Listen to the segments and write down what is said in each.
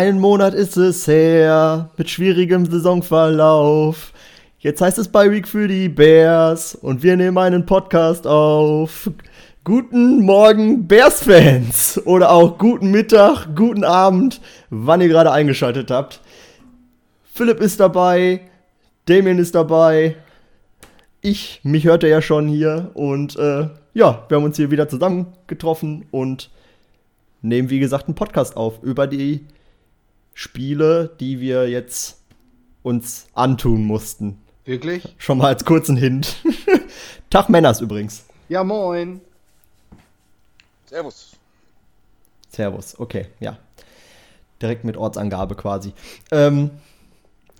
Ein Monat ist es her, mit schwierigem Saisonverlauf. Jetzt heißt es bei Week für die Bears und wir nehmen einen Podcast auf. Guten Morgen, Bears-Fans! Oder auch guten Mittag, guten Abend, wann ihr gerade eingeschaltet habt. Philipp ist dabei, Damien ist dabei, ich, mich hört er ja schon hier und äh, ja, wir haben uns hier wieder zusammengetroffen und nehmen, wie gesagt, einen Podcast auf über die Spiele, die wir jetzt uns antun mussten. Wirklich? Schon mal als kurzen Hint. Tag Männers übrigens. Ja, moin. Servus. Servus, okay, ja. Direkt mit Ortsangabe quasi. Ähm,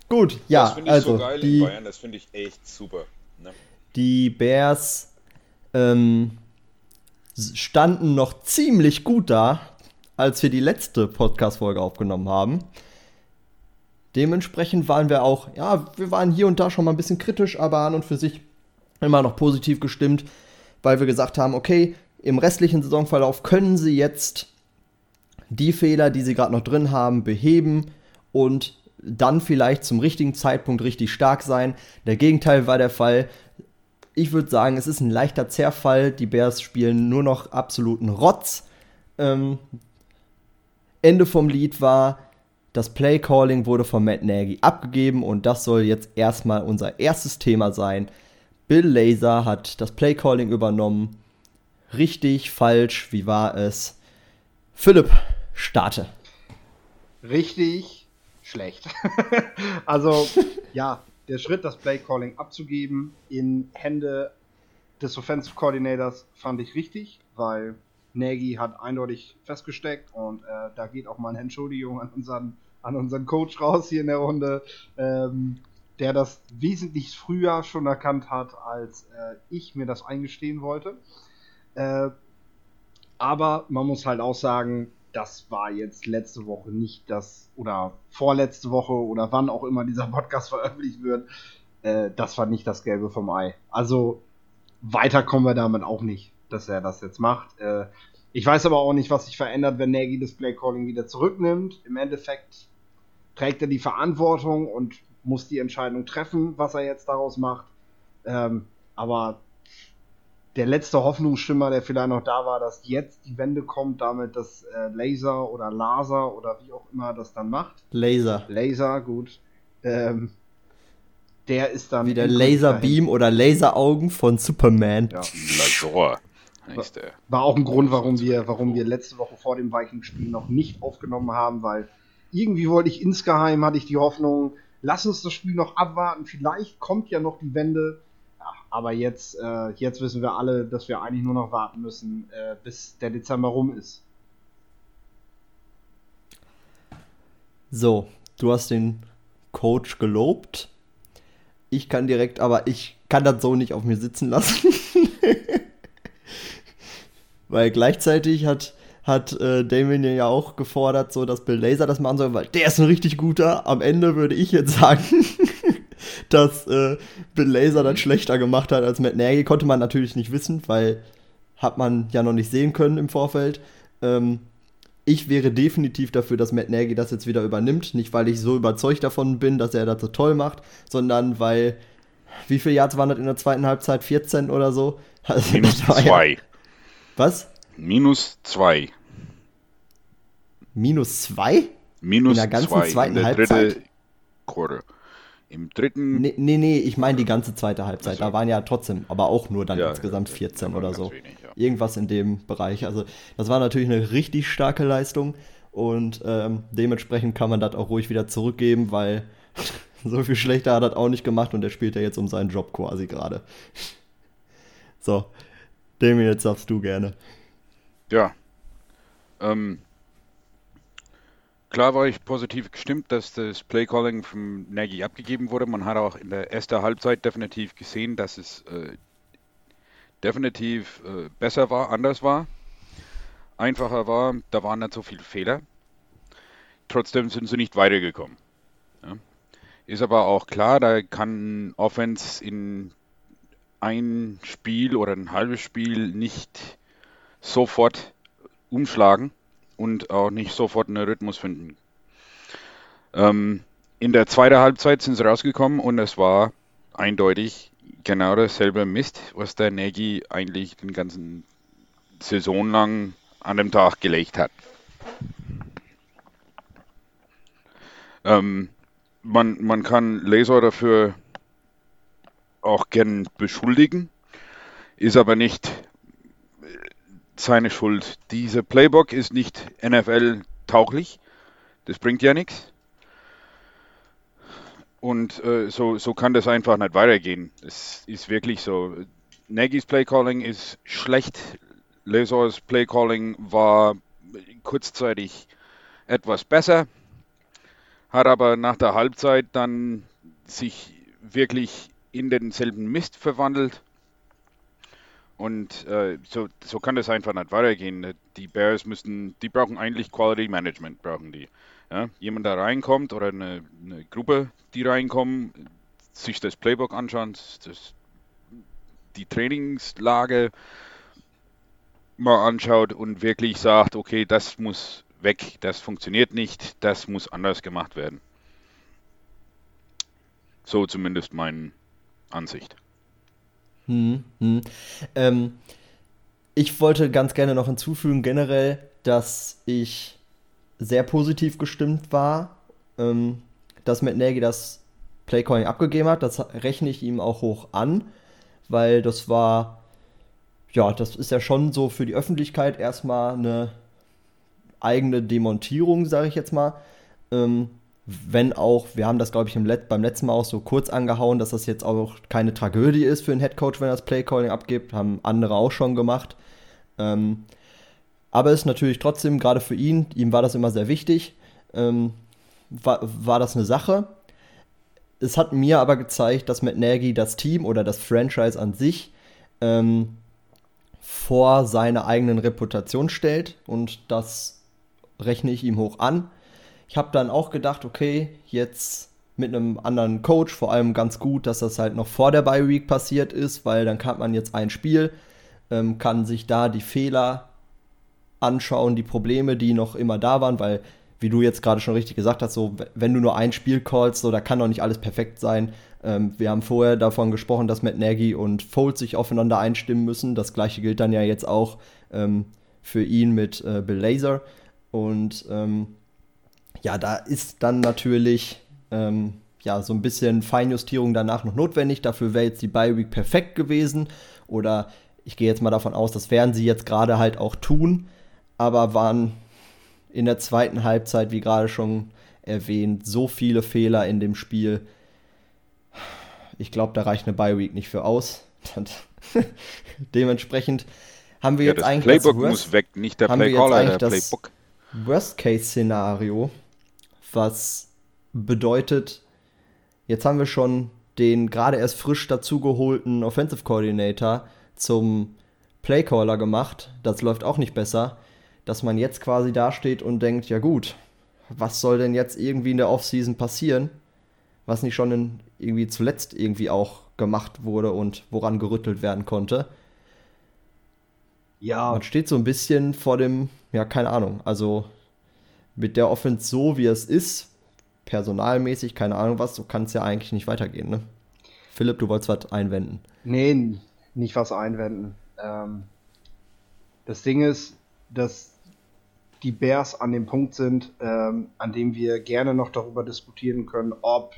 gut, ja, das finde ich also so geil die, in Bayern, das finde ich echt super. Ne? die Bears ähm, standen noch ziemlich gut da, als wir die letzte Podcast-Folge aufgenommen haben. Dementsprechend waren wir auch, ja, wir waren hier und da schon mal ein bisschen kritisch, aber an und für sich immer noch positiv gestimmt, weil wir gesagt haben, okay, im restlichen Saisonverlauf können sie jetzt die Fehler, die sie gerade noch drin haben, beheben und dann vielleicht zum richtigen Zeitpunkt richtig stark sein. Der Gegenteil war der Fall. Ich würde sagen, es ist ein leichter Zerfall. Die Bears spielen nur noch absoluten Rotz. Ähm, Ende vom Lied war, das Play-Calling wurde von Matt Nagy abgegeben und das soll jetzt erstmal unser erstes Thema sein. Bill Laser hat das Play-Calling übernommen. Richtig, falsch, wie war es? Philipp, starte. Richtig schlecht. also, ja, der Schritt, das Play Calling abzugeben in Hände des Offensive Coordinators fand ich richtig, weil Nagy hat eindeutig festgesteckt und äh, da geht auch mal eine Entschuldigung an unseren, an unseren Coach raus hier in der Runde, ähm, der das wesentlich früher schon erkannt hat, als äh, ich mir das eingestehen wollte. Äh, aber man muss halt auch sagen, das war jetzt letzte Woche nicht das, oder vorletzte Woche oder wann auch immer dieser Podcast veröffentlicht wird, äh, das war nicht das Gelbe vom Ei. Also weiter kommen wir damit auch nicht, dass er das jetzt macht. Äh, ich weiß aber auch nicht, was sich verändert, wenn Nagy das Play Calling wieder zurücknimmt. Im Endeffekt trägt er die Verantwortung und muss die Entscheidung treffen, was er jetzt daraus macht. Ähm, aber der letzte Hoffnungsschimmer, der vielleicht noch da war, dass jetzt die Wende kommt, damit dass äh, Laser oder Laser oder wie auch immer das dann macht. Laser. Laser, gut. Ähm, der ist dann. Wie der Laserbeam oder Laseraugen von Superman. Ja. Lasor der. War auch ein Grund, warum wir, warum wir letzte Woche vor dem Vikings-Spiel noch nicht aufgenommen haben, weil irgendwie wollte ich insgeheim, hatte ich die Hoffnung, lass uns das Spiel noch abwarten, vielleicht kommt ja noch die Wende. Ja, aber jetzt, äh, jetzt wissen wir alle, dass wir eigentlich nur noch warten müssen, äh, bis der Dezember rum ist. So, du hast den Coach gelobt. Ich kann direkt, aber ich kann das so nicht auf mir sitzen lassen. weil gleichzeitig hat, hat äh, Damien ja auch gefordert, so dass Bill Laser das machen soll, weil der ist ein richtig guter. Am Ende würde ich jetzt sagen, dass äh, Bill Laser das schlechter gemacht hat als Matt Nagy. Konnte man natürlich nicht wissen, weil hat man ja noch nicht sehen können im Vorfeld. Ähm, ich wäre definitiv dafür, dass Matt Nagy das jetzt wieder übernimmt. Nicht, weil ich so überzeugt davon bin, dass er das so toll macht, sondern weil, wie viele Yards waren das in der zweiten Halbzeit? 14 oder so? Also, das war ja- zwei. Was? Minus zwei. Minus zwei? Minus In der ganzen zwei. zweiten in der Halbzeit? dritte Quarter. Im dritten. Nee, nee, nee ich meine die ganze zweite Halbzeit. Ach so. Da waren ja trotzdem, aber auch nur dann Ja, insgesamt ja, 14 da waren oder so. wenig, ja. Irgendwas in dem Bereich. Also, das war natürlich eine richtig starke Leistung und ähm, dementsprechend kann man das auch ruhig wieder zurückgeben, weil so viel schlechter hat er das auch nicht gemacht und er spielt ja jetzt um seinen Job quasi gerade. So, Damien, jetzt darfst du gerne. Ja. Ähm, klar war ich positiv gestimmt, dass das Playcalling vom Nagy abgegeben wurde. Man hat auch in der ersten Halbzeit definitiv gesehen, dass es äh, definitiv äh, besser war, anders war, einfacher war. Da waren nicht so viele Fehler. Trotzdem sind sie nicht weitergekommen. Ja. Ist aber auch klar, da kann Offense in ein Spiel oder ein halbes Spiel nicht sofort umschlagen und auch nicht sofort einen Rhythmus finden. Ähm, in der zweiten Halbzeit sind sie rausgekommen und es war eindeutig genau dasselbe Mist, was der Nagy eigentlich den ganzen Saison lang an dem Tag gelegt hat. Ähm, man, man kann Laser dafür auch gern beschuldigen, ist aber nicht seine Schuld. Diese Playbook ist nicht NFL tauglich. Das bringt ja nichts. Und äh, so, so kann das einfach nicht weitergehen. Es ist wirklich so. Nagy's Playcalling ist schlecht. Lesors Playcalling war kurzzeitig etwas besser, hat aber nach der Halbzeit dann sich wirklich in denselben Mist verwandelt. Und äh, so, so kann das einfach nicht weitergehen. Die Bears müssen, die brauchen eigentlich Quality Management, brauchen die. Ja, jemand da reinkommt oder eine, eine, Gruppe, die reinkommen, sich das Playbook anschauen, das, die Trainingslage mal anschaut und wirklich sagt, okay, das muss weg, das funktioniert nicht, das muss anders gemacht werden. So zumindest meine Ansicht. Hm, hm. Ähm, ich wollte ganz gerne noch hinzufügen, generell, dass ich sehr positiv gestimmt war, ähm, dass Matt Nagy das Playcoin abgegeben hat. Das rechne ich ihm auch hoch an, weil das war, ja, das ist ja schon so für die Öffentlichkeit erstmal eine eigene Demontierung, sage ich jetzt mal. Ähm, wenn auch, wir haben das, glaube ich, Let beim letzten Mal auch so kurz angehauen, dass das jetzt auch keine Tragödie ist für einen Headcoach, wenn er das Playcalling abgibt. Haben andere auch schon gemacht. Ähm, aber es ist natürlich trotzdem, gerade für ihn, ihm war das immer sehr wichtig, ähm, war, war das eine Sache. Es hat mir aber gezeigt, dass Matt Nagy das Team oder das Franchise an sich ähm, vor seine eigenen Reputation stellt und das rechne ich ihm hoch an. Ich habe dann auch gedacht, okay, jetzt mit einem anderen Coach, vor allem ganz gut, dass das halt noch vor der Bye Week passiert ist, weil dann kann man jetzt ein Spiel, ähm, kann sich da die Fehler anschauen, die Probleme, die noch immer da waren, weil, wie du jetzt gerade schon richtig gesagt hast, so, wenn du nur ein Spiel callst, so, da kann doch nicht alles perfekt sein. Ähm, wir haben vorher davon gesprochen, dass Matt Nagy und Fold sich aufeinander einstimmen müssen. Das gleiche gilt dann ja jetzt auch ähm, für ihn mit äh, Bill Laser. Und ähm, ja, da ist dann natürlich ähm, ja, so ein bisschen Feinjustierung danach noch notwendig. Dafür wäre jetzt die Bye Week perfekt gewesen. Oder ich gehe jetzt mal davon aus, das werden sie jetzt gerade halt auch tun aber waren in der zweiten Halbzeit, wie gerade schon erwähnt, so viele Fehler in dem Spiel. Ich glaube, da reicht eine Bye Week nicht für aus. Dementsprechend haben wir ja, jetzt das eigentlich Playbook das Worst, muss weg, nicht der Playcaller, der Playbook. Worst-Case-Szenario, was bedeutet, jetzt haben wir schon den gerade erst frisch dazugeholten Offensive Coordinator zum Playcaller gemacht. Das läuft auch nicht besser dass man jetzt quasi dasteht und denkt, ja gut, was soll denn jetzt irgendwie in der Offseason passieren, was nicht schon in, irgendwie zuletzt irgendwie auch gemacht wurde und woran gerüttelt werden konnte. Ja. Man steht so ein bisschen vor dem, ja, keine Ahnung, also mit der Offense so, wie es ist, personalmäßig, keine Ahnung was, so kann es ja eigentlich nicht weitergehen, ne? Philipp, du wolltest was einwenden. Nee, nicht was einwenden. Ähm, das Ding ist, dass die Bears an dem Punkt sind, ähm, an dem wir gerne noch darüber diskutieren können, ob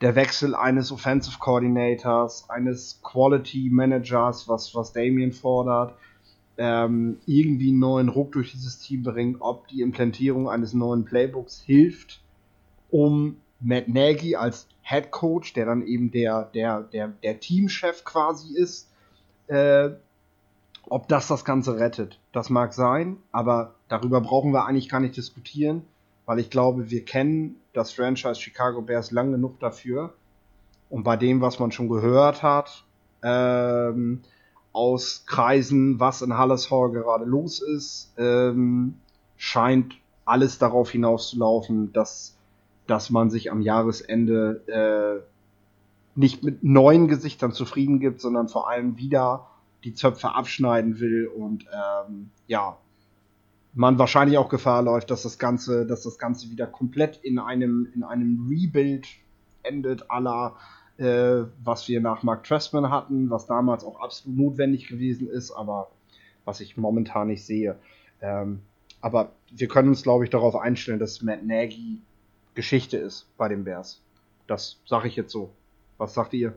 der Wechsel eines Offensive Coordinators, eines Quality Managers, was, was Damien fordert, ähm, irgendwie einen neuen Ruck durch dieses Team bringt, ob die Implementierung eines neuen Playbooks hilft, um Matt Nagy als Head Coach, der dann eben der, der, der, der Teamchef quasi ist, äh, ob das das Ganze rettet, das mag sein, aber darüber brauchen wir eigentlich gar nicht diskutieren, weil ich glaube, wir kennen das Franchise Chicago Bears lang genug dafür. Und bei dem, was man schon gehört hat, ähm, aus Kreisen, was in Halles Hall gerade los ist, ähm, scheint alles darauf hinauszulaufen, dass, dass man sich am Jahresende äh, nicht mit neuen Gesichtern zufrieden gibt, sondern vor allem wieder die Zöpfe abschneiden will und ähm, ja, man wahrscheinlich auch Gefahr läuft, dass das Ganze, dass das Ganze wieder komplett in einem, in einem Rebuild endet, aller äh, was wir nach Mark Trestman hatten, was damals auch absolut notwendig gewesen ist, aber was ich momentan nicht sehe. Ähm, aber wir können uns, glaube ich, darauf einstellen, dass Matt Nagy Geschichte ist bei den Bears. Das sage ich jetzt so. Was sagt ihr?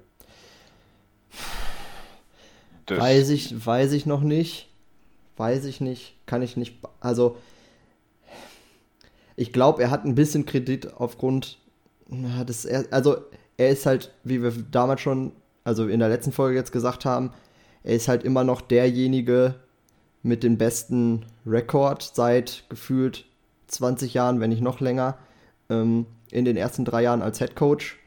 Das weiß ich, weiß ich noch nicht. Weiß ich nicht. Kann ich nicht. Also, ich glaube, er hat ein bisschen Kredit aufgrund des. Also, er ist halt, wie wir damals schon, also in der letzten Folge jetzt gesagt haben, er ist halt immer noch derjenige mit dem besten Rekord seit gefühlt 20 Jahren, wenn nicht noch länger, ähm, in den ersten drei Jahren als Head Coach.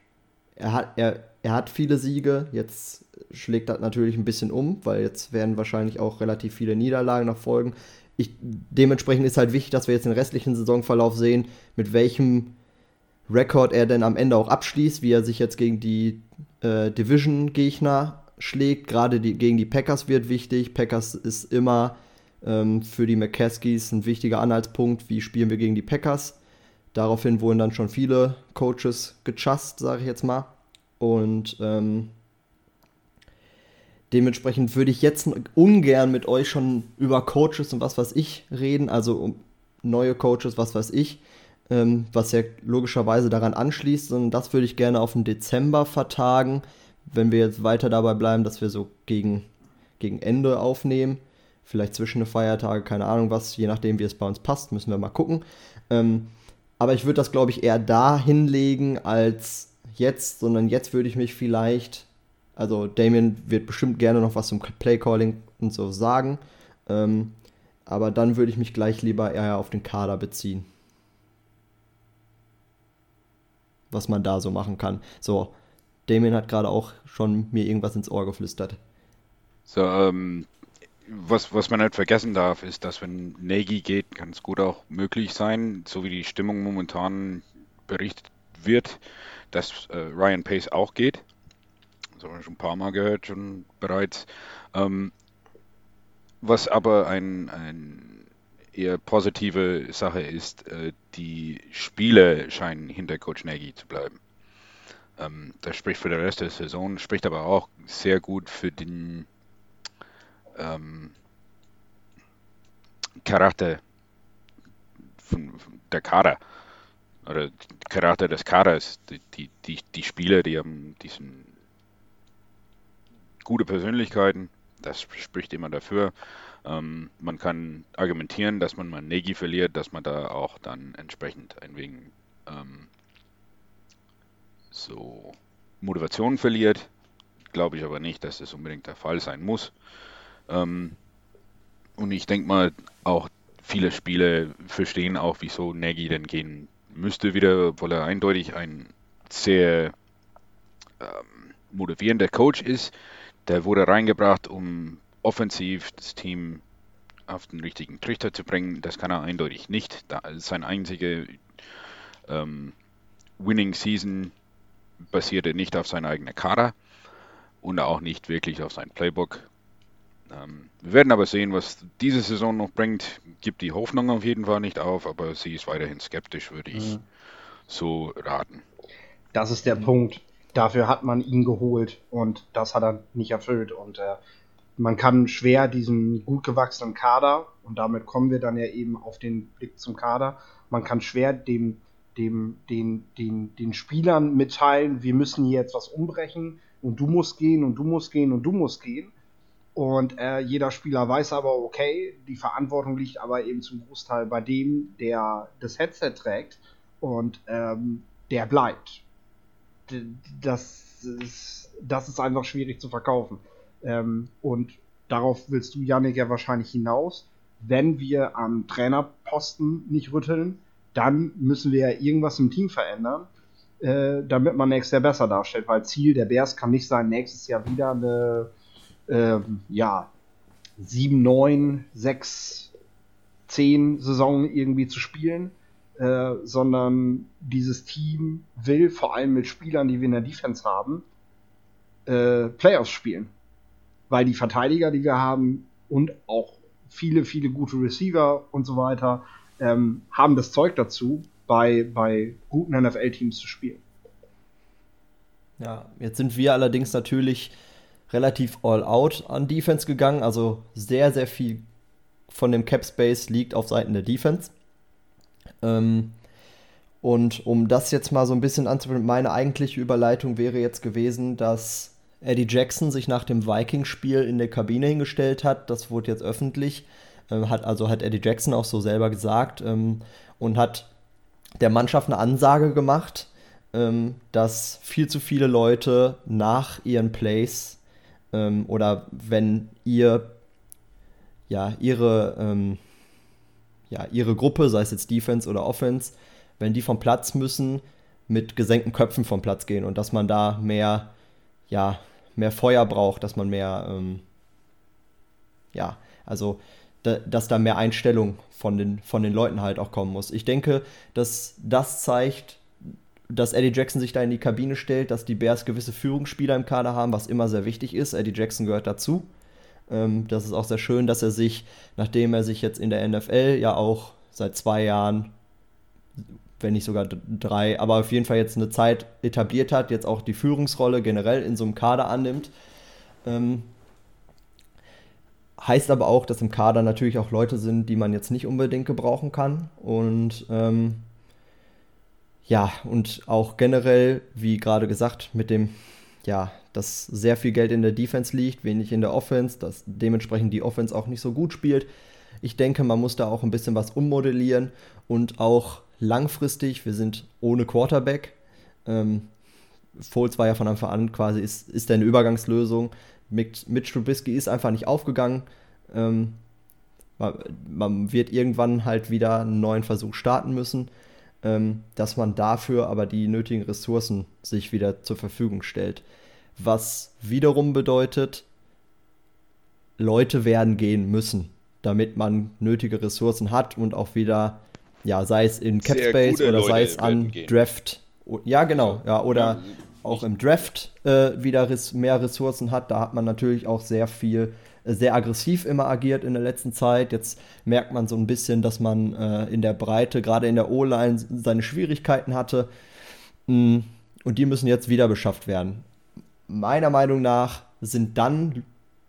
Er hat, er, er hat viele Siege, jetzt schlägt das natürlich ein bisschen um, weil jetzt werden wahrscheinlich auch relativ viele Niederlagen noch folgen. Ich, dementsprechend ist halt wichtig, dass wir jetzt den restlichen Saisonverlauf sehen, mit welchem Rekord er denn am Ende auch abschließt, wie er sich jetzt gegen die äh, Division-Gegner schlägt. Gerade die, gegen die Packers wird wichtig. Packers ist immer ähm, für die McCaskies ein wichtiger Anhaltspunkt, wie spielen wir gegen die Packers. Daraufhin wurden dann schon viele Coaches gechast, sage ich jetzt mal. Und ähm, dementsprechend würde ich jetzt ungern mit euch schon über Coaches und was weiß ich reden, also um neue Coaches, was weiß ich ähm, was ja logischerweise daran anschließt. Und das würde ich gerne auf den Dezember vertagen, wenn wir jetzt weiter dabei bleiben, dass wir so gegen, gegen Ende aufnehmen. Vielleicht zwischen den Feiertagen, keine Ahnung was, je nachdem, wie es bei uns passt, müssen wir mal gucken. Ähm, aber ich würde das, glaube ich, eher da hinlegen als jetzt, sondern jetzt würde ich mich vielleicht, also Damien wird bestimmt gerne noch was zum Playcalling und so sagen, ähm, aber dann würde ich mich gleich lieber eher auf den Kader beziehen. Was man da so machen kann. So, Damien hat gerade auch schon mir irgendwas ins Ohr geflüstert. So, ähm, was, was man nicht vergessen darf, ist, dass wenn Nagy geht, kann es gut auch möglich sein, so wie die Stimmung momentan berichtet wird, dass äh, Ryan Pace auch geht. Das haben wir schon ein paar Mal gehört, schon bereits. Ähm, was aber ein, ein eher positive Sache ist, äh, die Spiele scheinen hinter Coach Nagy zu bleiben. Ähm, das spricht für den Rest der Saison, spricht aber auch sehr gut für den ähm, Charakter von, von der Kader oder Charakter des Kaders. Die, die, die, die Spieler, die haben diesen gute Persönlichkeiten, das spricht immer dafür. Ähm, man kann argumentieren, dass man mal Negi verliert, dass man da auch dann entsprechend ein wenig ähm, so Motivation verliert. Glaube ich aber nicht, dass das unbedingt der Fall sein muss. Ähm, und ich denke mal, auch viele Spiele verstehen auch, wieso Nagy denn gehen müsste wieder, obwohl er eindeutig ein sehr ähm, motivierender Coach ist. Der wurde reingebracht, um offensiv das Team auf den richtigen Trichter zu bringen, das kann er eindeutig nicht. Da sein einzige ähm, Winning Season basierte nicht auf seiner eigenen Kader und auch nicht wirklich auf sein Playbook. Ähm, wir werden aber sehen, was diese Saison noch bringt. Gibt die Hoffnung auf jeden Fall nicht auf, aber sie ist weiterhin skeptisch, würde ich mhm. so raten. Das ist der Punkt. Dafür hat man ihn geholt und das hat er nicht erfüllt. Und äh, man kann schwer diesen gut gewachsenen Kader, und damit kommen wir dann ja eben auf den Blick zum Kader, man kann schwer dem, dem, den, den, den Spielern mitteilen, wir müssen hier jetzt was umbrechen und du musst gehen und du musst gehen und du musst gehen. Und äh, jeder Spieler weiß aber, okay, die Verantwortung liegt aber eben zum Großteil bei dem, der das Headset trägt und ähm, der bleibt. Das ist, das ist einfach schwierig zu verkaufen. Ähm, und darauf willst du, Janik, ja wahrscheinlich hinaus. Wenn wir am Trainerposten nicht rütteln, dann müssen wir ja irgendwas im Team verändern, äh, damit man nächstes Jahr besser darstellt. Weil Ziel der Bears kann nicht sein, nächstes Jahr wieder eine äh, ja, 7, 9, 6, 10 Saison irgendwie zu spielen. Äh, sondern dieses Team will vor allem mit Spielern, die wir in der Defense haben, äh, Playoffs spielen weil die Verteidiger, die wir haben und auch viele, viele gute Receiver und so weiter, ähm, haben das Zeug dazu, bei, bei guten NFL-Teams zu spielen. Ja, jetzt sind wir allerdings natürlich relativ all out an Defense gegangen, also sehr, sehr viel von dem Cap Space liegt auf Seiten der Defense. Ähm, und um das jetzt mal so ein bisschen anzufangen, meine eigentliche Überleitung wäre jetzt gewesen, dass Eddie Jackson sich nach dem Vikings-Spiel in der Kabine hingestellt hat. Das wurde jetzt öffentlich. Ähm, hat, also hat Eddie Jackson auch so selber gesagt ähm, und hat der Mannschaft eine Ansage gemacht, ähm, dass viel zu viele Leute nach ihren Plays ähm, oder wenn ihr ja ihre ähm, ja ihre Gruppe, sei es jetzt Defense oder Offense, wenn die vom Platz müssen, mit gesenkten Köpfen vom Platz gehen und dass man da mehr, ja, mehr Feuer braucht, dass man mehr, ähm, ja, also da, dass da mehr Einstellung von den, von den Leuten halt auch kommen muss. Ich denke, dass das zeigt, dass Eddie Jackson sich da in die Kabine stellt, dass die Bears gewisse Führungsspieler im Kader haben, was immer sehr wichtig ist. Eddie Jackson gehört dazu. Ähm, das ist auch sehr schön, dass er sich, nachdem er sich jetzt in der NFL ja auch seit zwei Jahren wenn nicht sogar drei, aber auf jeden Fall jetzt eine Zeit etabliert hat, jetzt auch die Führungsrolle generell in so einem Kader annimmt. Ähm, heißt aber auch, dass im Kader natürlich auch Leute sind, die man jetzt nicht unbedingt gebrauchen kann. Und ähm, ja, und auch generell, wie gerade gesagt, mit dem, ja, dass sehr viel Geld in der Defense liegt, wenig in der Offense, dass dementsprechend die Offense auch nicht so gut spielt. Ich denke, man muss da auch ein bisschen was ummodellieren und auch langfristig. Wir sind ohne Quarterback. Ähm, Foles war ja von Anfang an quasi, ist, ist eine Übergangslösung. Mitch, Mitch Trubisky ist einfach nicht aufgegangen. Ähm, man, man, wird irgendwann halt wieder einen neuen Versuch starten müssen, ähm, dass man dafür aber die nötigen Ressourcen sich wieder zur Verfügung stellt. Was wiederum bedeutet, Leute werden gehen müssen, damit man nötige Ressourcen hat und auch wieder ja, sei es in Capspace oder Leute sei es an Draft. Ja, genau, ja, oder ja, auch im Draft äh, wieder mehr Ressourcen hat. Da hat man natürlich auch sehr viel, äh, sehr aggressiv immer agiert in der letzten Zeit. Jetzt merkt man so ein bisschen, dass man äh, in der Breite, gerade in der O-Line, seine Schwierigkeiten hatte. Mm, und die müssen jetzt wieder beschafft werden. Meiner Meinung nach sind dann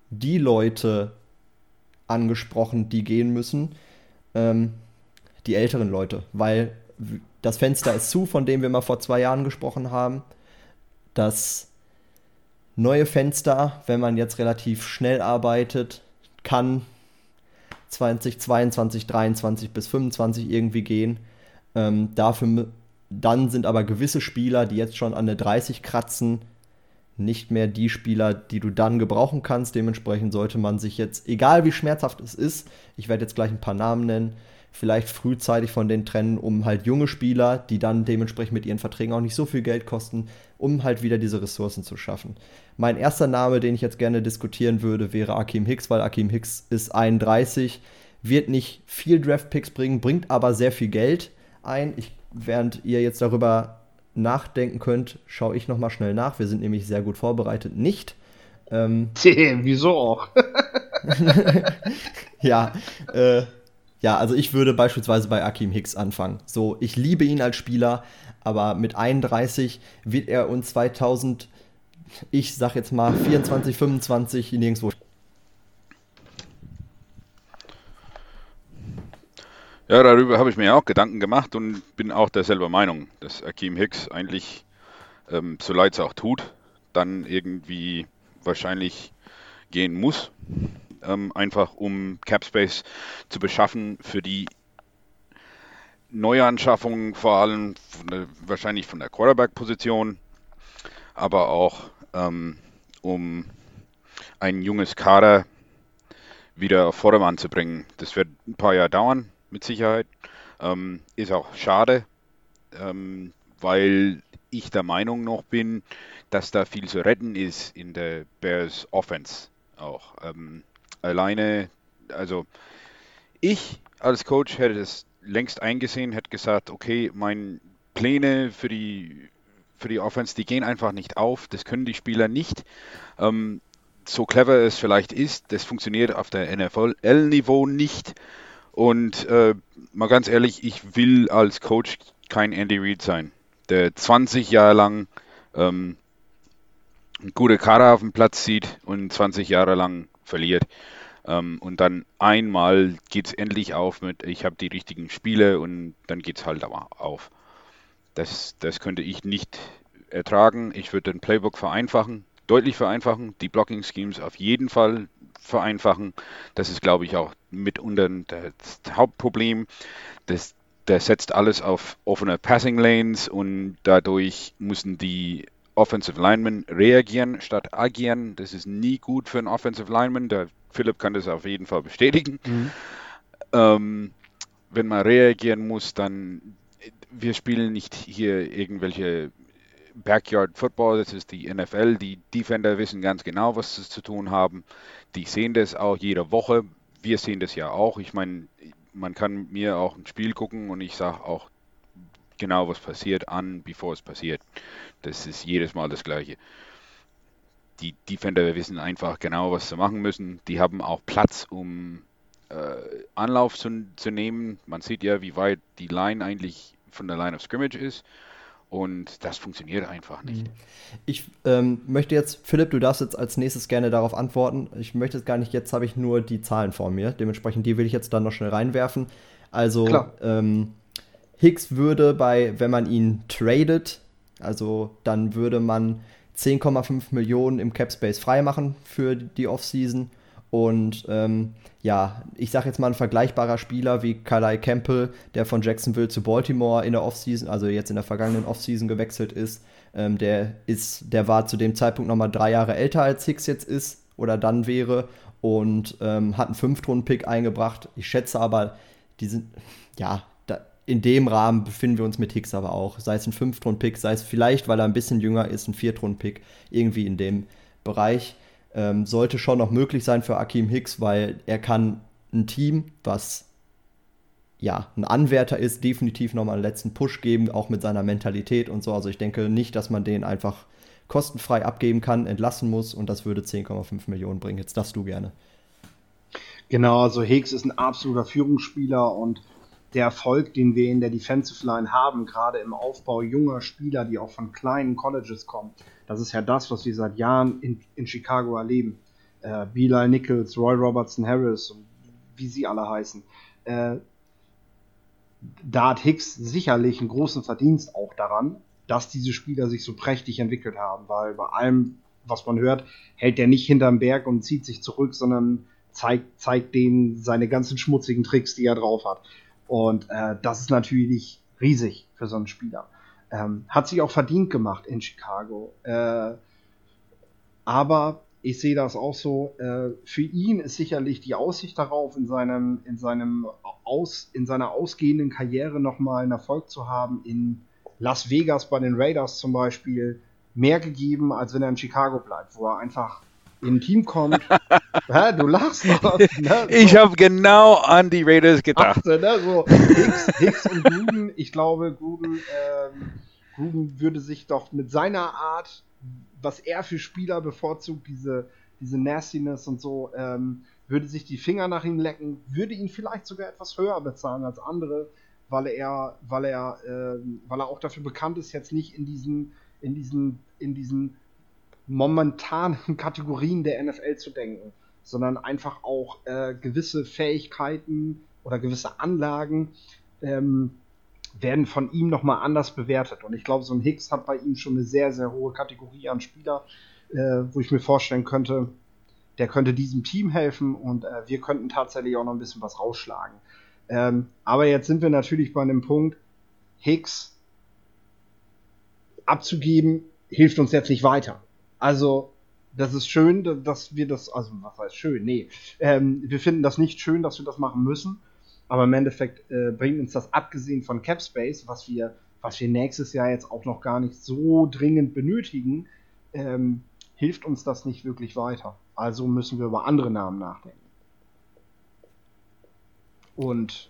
die Leute angesprochen, die gehen müssen. Ähm, die älteren Leute, weil das Fenster ist zu, von dem wir mal vor zwei Jahren gesprochen haben. Das neue Fenster, wenn man jetzt relativ schnell arbeitet, kann 2022, 23 bis 25 irgendwie gehen. Ähm, dafür dann sind aber gewisse Spieler, die jetzt schon an der 30 kratzen, nicht mehr die Spieler, die du dann gebrauchen kannst. Dementsprechend sollte man sich jetzt, egal wie schmerzhaft es ist, ich werde jetzt gleich ein paar Namen nennen, vielleicht frühzeitig von denen trennen, um halt junge Spieler, die dann dementsprechend mit ihren Verträgen auch nicht so viel Geld kosten, um halt wieder diese Ressourcen zu schaffen. Mein erster Name, den ich jetzt gerne diskutieren würde, wäre Akim Hicks, weil Akim Hicks ist 31, wird nicht viel Draft-Picks bringen, bringt aber sehr viel Geld ein. Ich, während ihr jetzt darüber nachdenken könnt, schaue ich nochmal schnell nach. Wir sind nämlich sehr gut vorbereitet. Nicht. Ähm, Wieso auch? ja, äh, ja, also ich würde beispielsweise bei Akim Hicks anfangen. So, ich liebe ihn als Spieler, aber mit 31 wird er uns 2000, ich sag jetzt mal 24, 25 nirgendwo. Ja, darüber habe ich mir auch Gedanken gemacht und bin auch derselben Meinung, dass Akim Hicks eigentlich, ähm, so leid es auch tut, dann irgendwie wahrscheinlich gehen muss ähm, einfach um Capspace zu beschaffen für die Neuanschaffungen, vor allem von der, wahrscheinlich von der Quarterback-Position, aber auch ähm, um ein junges Kader wieder auf Vordermann zu bringen. Das wird ein paar Jahre dauern, mit Sicherheit. Ähm, ist auch schade, ähm, weil ich der Meinung noch bin, dass da viel zu retten ist in der Bears Offense auch. Ähm, alleine, also ich als Coach hätte es längst eingesehen, hätte gesagt, okay, meine Pläne für die für die Offense, die gehen einfach nicht auf, das können die Spieler nicht. Ähm, so clever es vielleicht ist, das funktioniert auf der NFL-Niveau nicht. Und äh, mal ganz ehrlich, ich will als Coach kein Andy Reid sein, der 20 Jahre lang ähm, eine gute Kader auf dem Platz sieht und 20 Jahre lang verliert. Ähm, und dann einmal geht es endlich auf mit, ich habe die richtigen Spiele und dann geht es halt auf. Das, das könnte ich nicht ertragen. Ich würde den Playbook vereinfachen, deutlich vereinfachen, die Blocking Schemes auf jeden Fall vereinfachen. Das ist, glaube ich, auch mitunter das Hauptproblem. Das, der setzt alles auf offene Passing Lanes und dadurch müssen die Offensive Linemen reagieren statt agieren. Das ist nie gut für einen Offensive Lineman. Der Philipp kann das auf jeden Fall bestätigen. Mhm. Ähm, wenn man reagieren muss, dann wir spielen nicht hier irgendwelche Backyard Football, das ist die NFL. Die Defender wissen ganz genau, was sie zu tun haben. Die sehen das auch jede Woche. Wir sehen das ja auch. Ich meine, man kann mir auch ein Spiel gucken und ich sage auch genau, was passiert an, bevor es passiert. Das ist jedes Mal das Gleiche. Die Defender wissen einfach genau, was sie machen müssen. Die haben auch Platz, um äh, Anlauf zu, zu nehmen. Man sieht ja, wie weit die Line eigentlich von der Line of Scrimmage ist. Und das funktioniert einfach nicht. Mhm. Ich ähm, möchte jetzt, Philipp, du darfst jetzt als nächstes gerne darauf antworten. Ich möchte es gar nicht, jetzt habe ich nur die Zahlen vor mir. Dementsprechend, die will ich jetzt dann noch schnell reinwerfen. Also, ähm, Hicks würde bei, wenn man ihn tradet, also dann würde man 10,5 Millionen im Cap Space freimachen für die Offseason. Und ähm, ja, ich sage jetzt mal ein vergleichbarer Spieler wie Kalai Campbell, der von Jacksonville zu Baltimore in der Offseason, also jetzt in der vergangenen Offseason gewechselt ist. Ähm, der ist, der war zu dem Zeitpunkt nochmal drei Jahre älter als Hicks jetzt ist oder dann wäre und ähm, hat einen Fünftrunden-Pick eingebracht. Ich schätze aber, die sind, ja, in dem Rahmen befinden wir uns mit Hicks aber auch. Sei es ein Fünftrunden-Pick, sei es vielleicht, weil er ein bisschen jünger ist, ein Viertrunden-Pick, irgendwie in dem Bereich ähm, sollte schon noch möglich sein für Akim Hicks, weil er kann ein Team, was ja ein Anwärter ist, definitiv nochmal einen letzten Push geben, auch mit seiner Mentalität und so. Also ich denke nicht, dass man den einfach kostenfrei abgeben kann, entlassen muss und das würde 10,5 Millionen bringen. Jetzt darfst du gerne. Genau, also Hicks ist ein absoluter Führungsspieler und der Erfolg, den wir in der Defensive Line haben, gerade im Aufbau junger Spieler, die auch von kleinen Colleges kommen, das ist ja das, was wir seit Jahren in, in Chicago erleben. Äh, Beli Nichols, Roy Robertson Harris wie sie alle heißen. Äh, da hat Hicks sicherlich einen großen Verdienst auch daran, dass diese Spieler sich so prächtig entwickelt haben, weil bei allem, was man hört, hält er nicht hinterm Berg und zieht sich zurück, sondern zeigt, zeigt denen seine ganzen schmutzigen Tricks, die er drauf hat. Und äh, das ist natürlich riesig für so einen Spieler. Ähm, hat sich auch verdient gemacht in Chicago. Äh, aber ich sehe das auch so. Äh, für ihn ist sicherlich die Aussicht darauf, in seinem, in seinem aus, in seiner ausgehenden Karriere nochmal einen Erfolg zu haben, in Las Vegas bei den Raiders zum Beispiel, mehr gegeben, als wenn er in Chicago bleibt, wo er einfach in ein Team kommt. Hä, du lachst noch. Ne? So. Ich habe genau an die Raiders gedacht. Achte, ne? so, Hicks, Hicks und Gruden, ich glaube, Gruden, ähm, Gruden würde sich doch mit seiner Art, was er für Spieler bevorzugt, diese, diese Nastiness und so, ähm, würde sich die Finger nach ihm lecken, würde ihn vielleicht sogar etwas höher bezahlen als andere, weil er, weil er, äh, weil er auch dafür bekannt ist, jetzt nicht in diesen, in diesen, in diesen momentanen Kategorien der NFL zu denken, sondern einfach auch äh, gewisse Fähigkeiten oder gewisse Anlagen ähm, werden von ihm nochmal anders bewertet. Und ich glaube, so ein Hicks hat bei ihm schon eine sehr, sehr hohe Kategorie an Spieler, äh, wo ich mir vorstellen könnte, der könnte diesem Team helfen und äh, wir könnten tatsächlich auch noch ein bisschen was rausschlagen. Ähm, aber jetzt sind wir natürlich bei einem Punkt, Hicks abzugeben, hilft uns jetzt nicht weiter. Also, das ist schön, dass wir das, also was heißt schön? Nee, ähm, wir finden das nicht schön, dass wir das machen müssen. Aber im Endeffekt äh, bringt uns das abgesehen von Capspace, was wir, was wir nächstes Jahr jetzt auch noch gar nicht so dringend benötigen, ähm, hilft uns das nicht wirklich weiter. Also müssen wir über andere Namen nachdenken. Und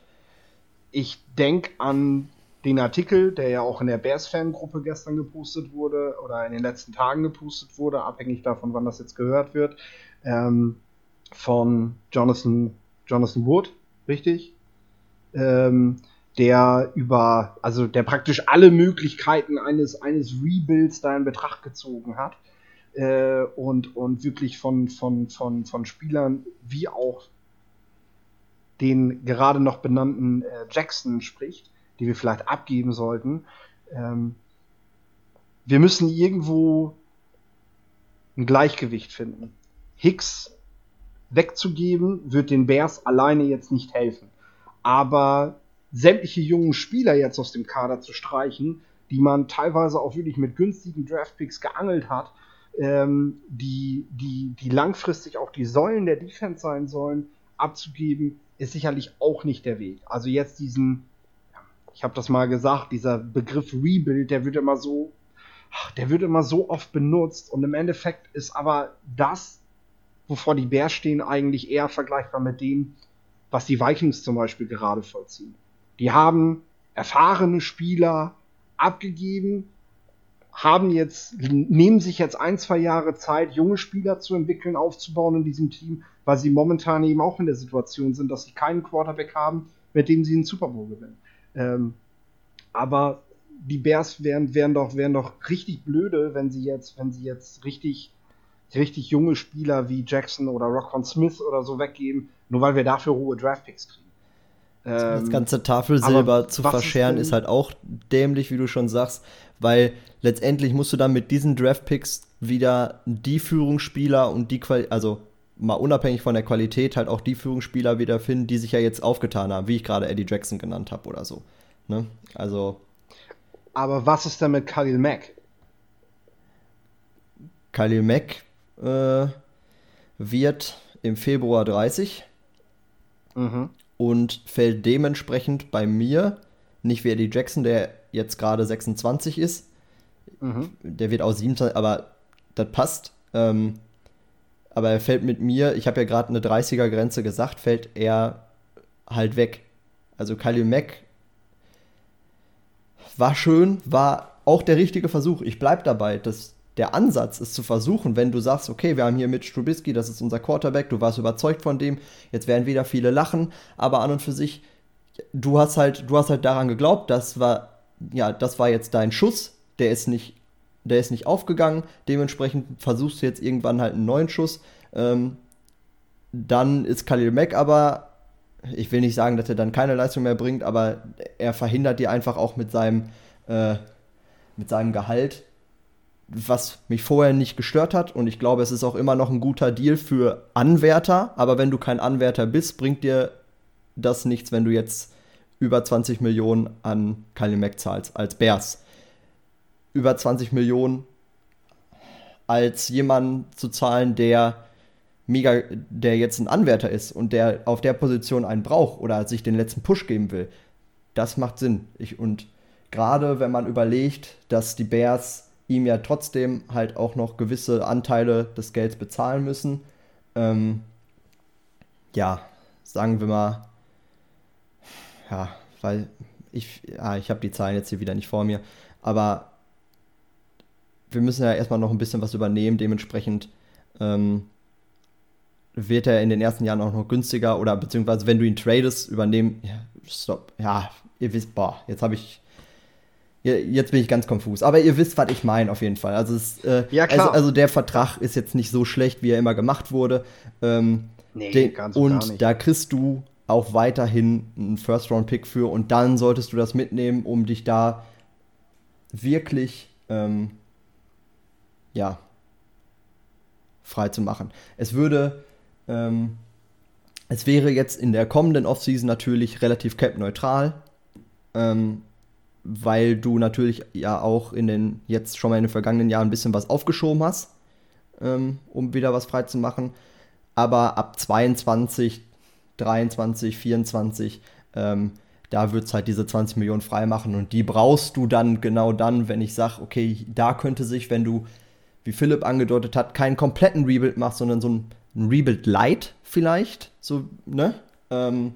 ich denke an den Artikel, der ja auch in der Bears-Fangruppe gestern gepostet wurde oder in den letzten Tagen gepostet wurde, abhängig davon, wann das jetzt gehört wird, ähm, von Jonathan, Jonathan Wood, richtig? Ähm, der über, also der praktisch alle Möglichkeiten eines, eines Rebuilds da in Betracht gezogen hat äh, und, und wirklich von, von, von, von Spielern wie auch den gerade noch benannten äh, Jackson spricht, die wir vielleicht abgeben sollten. Ähm, wir müssen irgendwo ein Gleichgewicht finden. Hicks wegzugeben, wird den Bears alleine jetzt nicht helfen. Aber sämtliche jungen Spieler jetzt aus dem Kader zu streichen, die man teilweise auch wirklich mit günstigen Draftpicks geangelt hat, ähm, die, die, die langfristig auch die Säulen der Defense sein sollen, abzugeben, ist sicherlich auch nicht der Weg. Also jetzt diesen, ich habe das mal gesagt, dieser Begriff Rebuild, der wird immer so, der wird immer so oft benutzt und im Endeffekt ist aber das, wovor die Bears stehen, eigentlich eher vergleichbar mit dem, was die Vikings zum Beispiel gerade vollziehen. Die haben erfahrene Spieler abgegeben, haben jetzt, nehmen sich jetzt ein, zwei Jahre Zeit, junge Spieler zu entwickeln, aufzubauen in diesem Team, weil sie momentan eben auch in der Situation sind, dass sie keinen Quarterback haben, mit dem sie einen Super Bowl gewinnen. Ähm, aber die Bears wären, wären doch, wären doch richtig blöde, wenn sie jetzt, wenn sie jetzt richtig, richtig junge Spieler wie Jackson oder Rockon Smith oder so weggeben, nur weil wir dafür hohe Draftpicks kriegen. das ähm, ganze Tafelsilber zu verscheren ist, ist, halt auch dämlich, wie du schon sagst, weil letztendlich musst du dann mit diesen Draftpicks wieder die Führungsspieler und die Quali also mal unabhängig von der Qualität halt auch die Führungsspieler wiederfinden, die sich ja jetzt aufgetan haben, wie ich gerade Eddie Jackson genannt habe oder so. Ne? Also. Aber was ist denn mit Khalil Mack? Khalil Mack äh, wird im Februar 30 mhm. und fällt dementsprechend bei mir nicht wie Eddie Jackson, der jetzt gerade 26 ist. Mhm. Der wird auch 27, aber das passt. Ähm, aber er fällt mit mir, ich habe ja gerade eine 30er-Grenze gesagt, fällt er halt weg. Also Khalil Mack war schön, war auch der richtige Versuch. Ich bleibe dabei, dass der Ansatz ist zu versuchen, wenn du sagst, okay, wir haben hier Mitch Trubisky, das ist unser Quarterback, du warst überzeugt von dem, jetzt werden wieder viele lachen, aber an und für sich, du hast halt, du hast halt daran geglaubt, das war, ja, das war jetzt dein Schuss, der ist nicht der ist nicht aufgegangen. Dementsprechend versuchst du jetzt irgendwann halt einen neuen Schuss. Ähm, dann ist Khalil Mack aber, ich will nicht sagen, dass er dann keine Leistung mehr bringt, aber er verhindert dir einfach auch mit seinem, äh, mit seinem Gehalt, was mich vorher nicht gestört hat. Und ich glaube, es ist auch immer noch ein guter Deal für Anwärter. Aber wenn du kein Anwärter bist, bringt dir das nichts, wenn du jetzt über 20 Millionen an Khalil Mack zahlst als Bears über 20 Millionen als jemand zu zahlen, der mega, der jetzt ein Anwärter ist und der auf der Position einen braucht oder sich den letzten Push geben will. Das macht Sinn. Ich, und gerade wenn man überlegt, dass die Bears ihm ja trotzdem halt auch noch gewisse Anteile des Gelds bezahlen müssen, ähm, ja, sagen wir mal, ja, weil ich, ja, ich habe die Zahlen jetzt hier wieder nicht vor mir, aber wir müssen ja erstmal noch ein bisschen was übernehmen. Dementsprechend ähm, wird er in den ersten Jahren auch noch günstiger oder beziehungsweise wenn du ihn tradest, übernehmen. Ja, stopp. Ja, ihr wisst, boah, jetzt habe ich. Jetzt bin ich ganz konfus. Aber ihr wisst, was ich meine, auf jeden Fall. Also, es, äh, ja, klar. Also, also, der Vertrag ist jetzt nicht so schlecht, wie er immer gemacht wurde. Ähm, nee, den, ganz und gar nicht. da kriegst du auch weiterhin einen First-Round-Pick für und dann solltest du das mitnehmen, um dich da wirklich ähm, ja, frei zu machen. Es würde, ähm, es wäre jetzt in der kommenden Offseason natürlich relativ cap-neutral, ähm, weil du natürlich ja auch in den, jetzt schon mal in den vergangenen Jahren ein bisschen was aufgeschoben hast, ähm, um wieder was frei zu machen. Aber ab 22, 23, 24, ähm, da wird es halt diese 20 Millionen frei machen und die brauchst du dann genau dann, wenn ich sage, okay, da könnte sich, wenn du wie Philipp angedeutet hat, keinen kompletten Rebuild macht, sondern so ein, ein Rebuild Light vielleicht, so, ne? Ähm,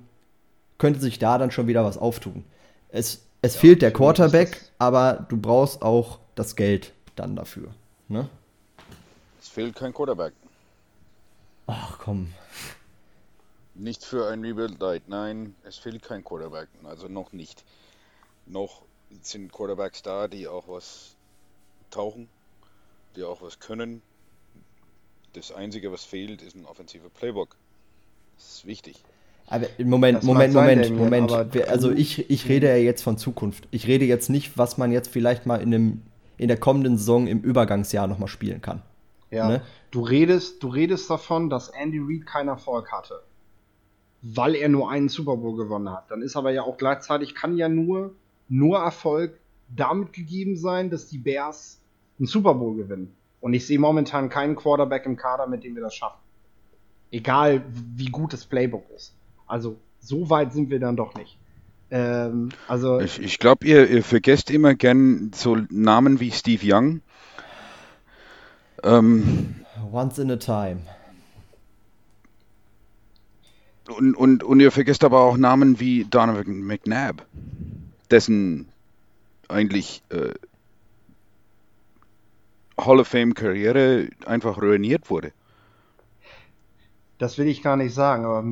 könnte sich da dann schon wieder was auftun. Es es ja, fehlt der Quarterback, aber du brauchst auch das Geld dann dafür. Ne? Es fehlt kein Quarterback. Ach komm. Nicht für ein Rebuild Light, nein, es fehlt kein Quarterback, also noch nicht. Noch sind Quarterbacks da, die auch was tauchen, die auch was können. Das Einzige, was fehlt, ist ein offensiver Playbook. Das ist wichtig. Aber Moment, das Moment, Moment, sein, Moment. also ich, ich rede ja jetzt von Zukunft. Ich rede jetzt nicht, was man jetzt vielleicht mal in, einem, in der kommenden Saison im Übergangsjahr nochmal spielen kann. Ja, ne? du, redest, du redest davon, dass Andy Reid keinen Erfolg hatte, weil er nur einen Super Bowl gewonnen hat. Dann ist aber ja auch gleichzeitig, kann ja nur, nur Erfolg damit gegeben sein, dass die Bears einen Super Bowl gewinnen. Und ich sehe momentan keinen Quarterback im Kader, mit dem wir das schaffen. Egal, wie gut das Playbook ist. Also so weit sind wir dann doch nicht. Ähm, also ich, ich glaube, ihr, ihr, vergesst immer gern so Namen wie Steve Young. Ähm, Once in a time. Und, und, und ihr vergesst aber auch Namen wie Donovan McNabb, dessen eigentlich äh, Hall of Fame Karriere einfach ruiniert wurde. Das will ich gar nicht sagen, aber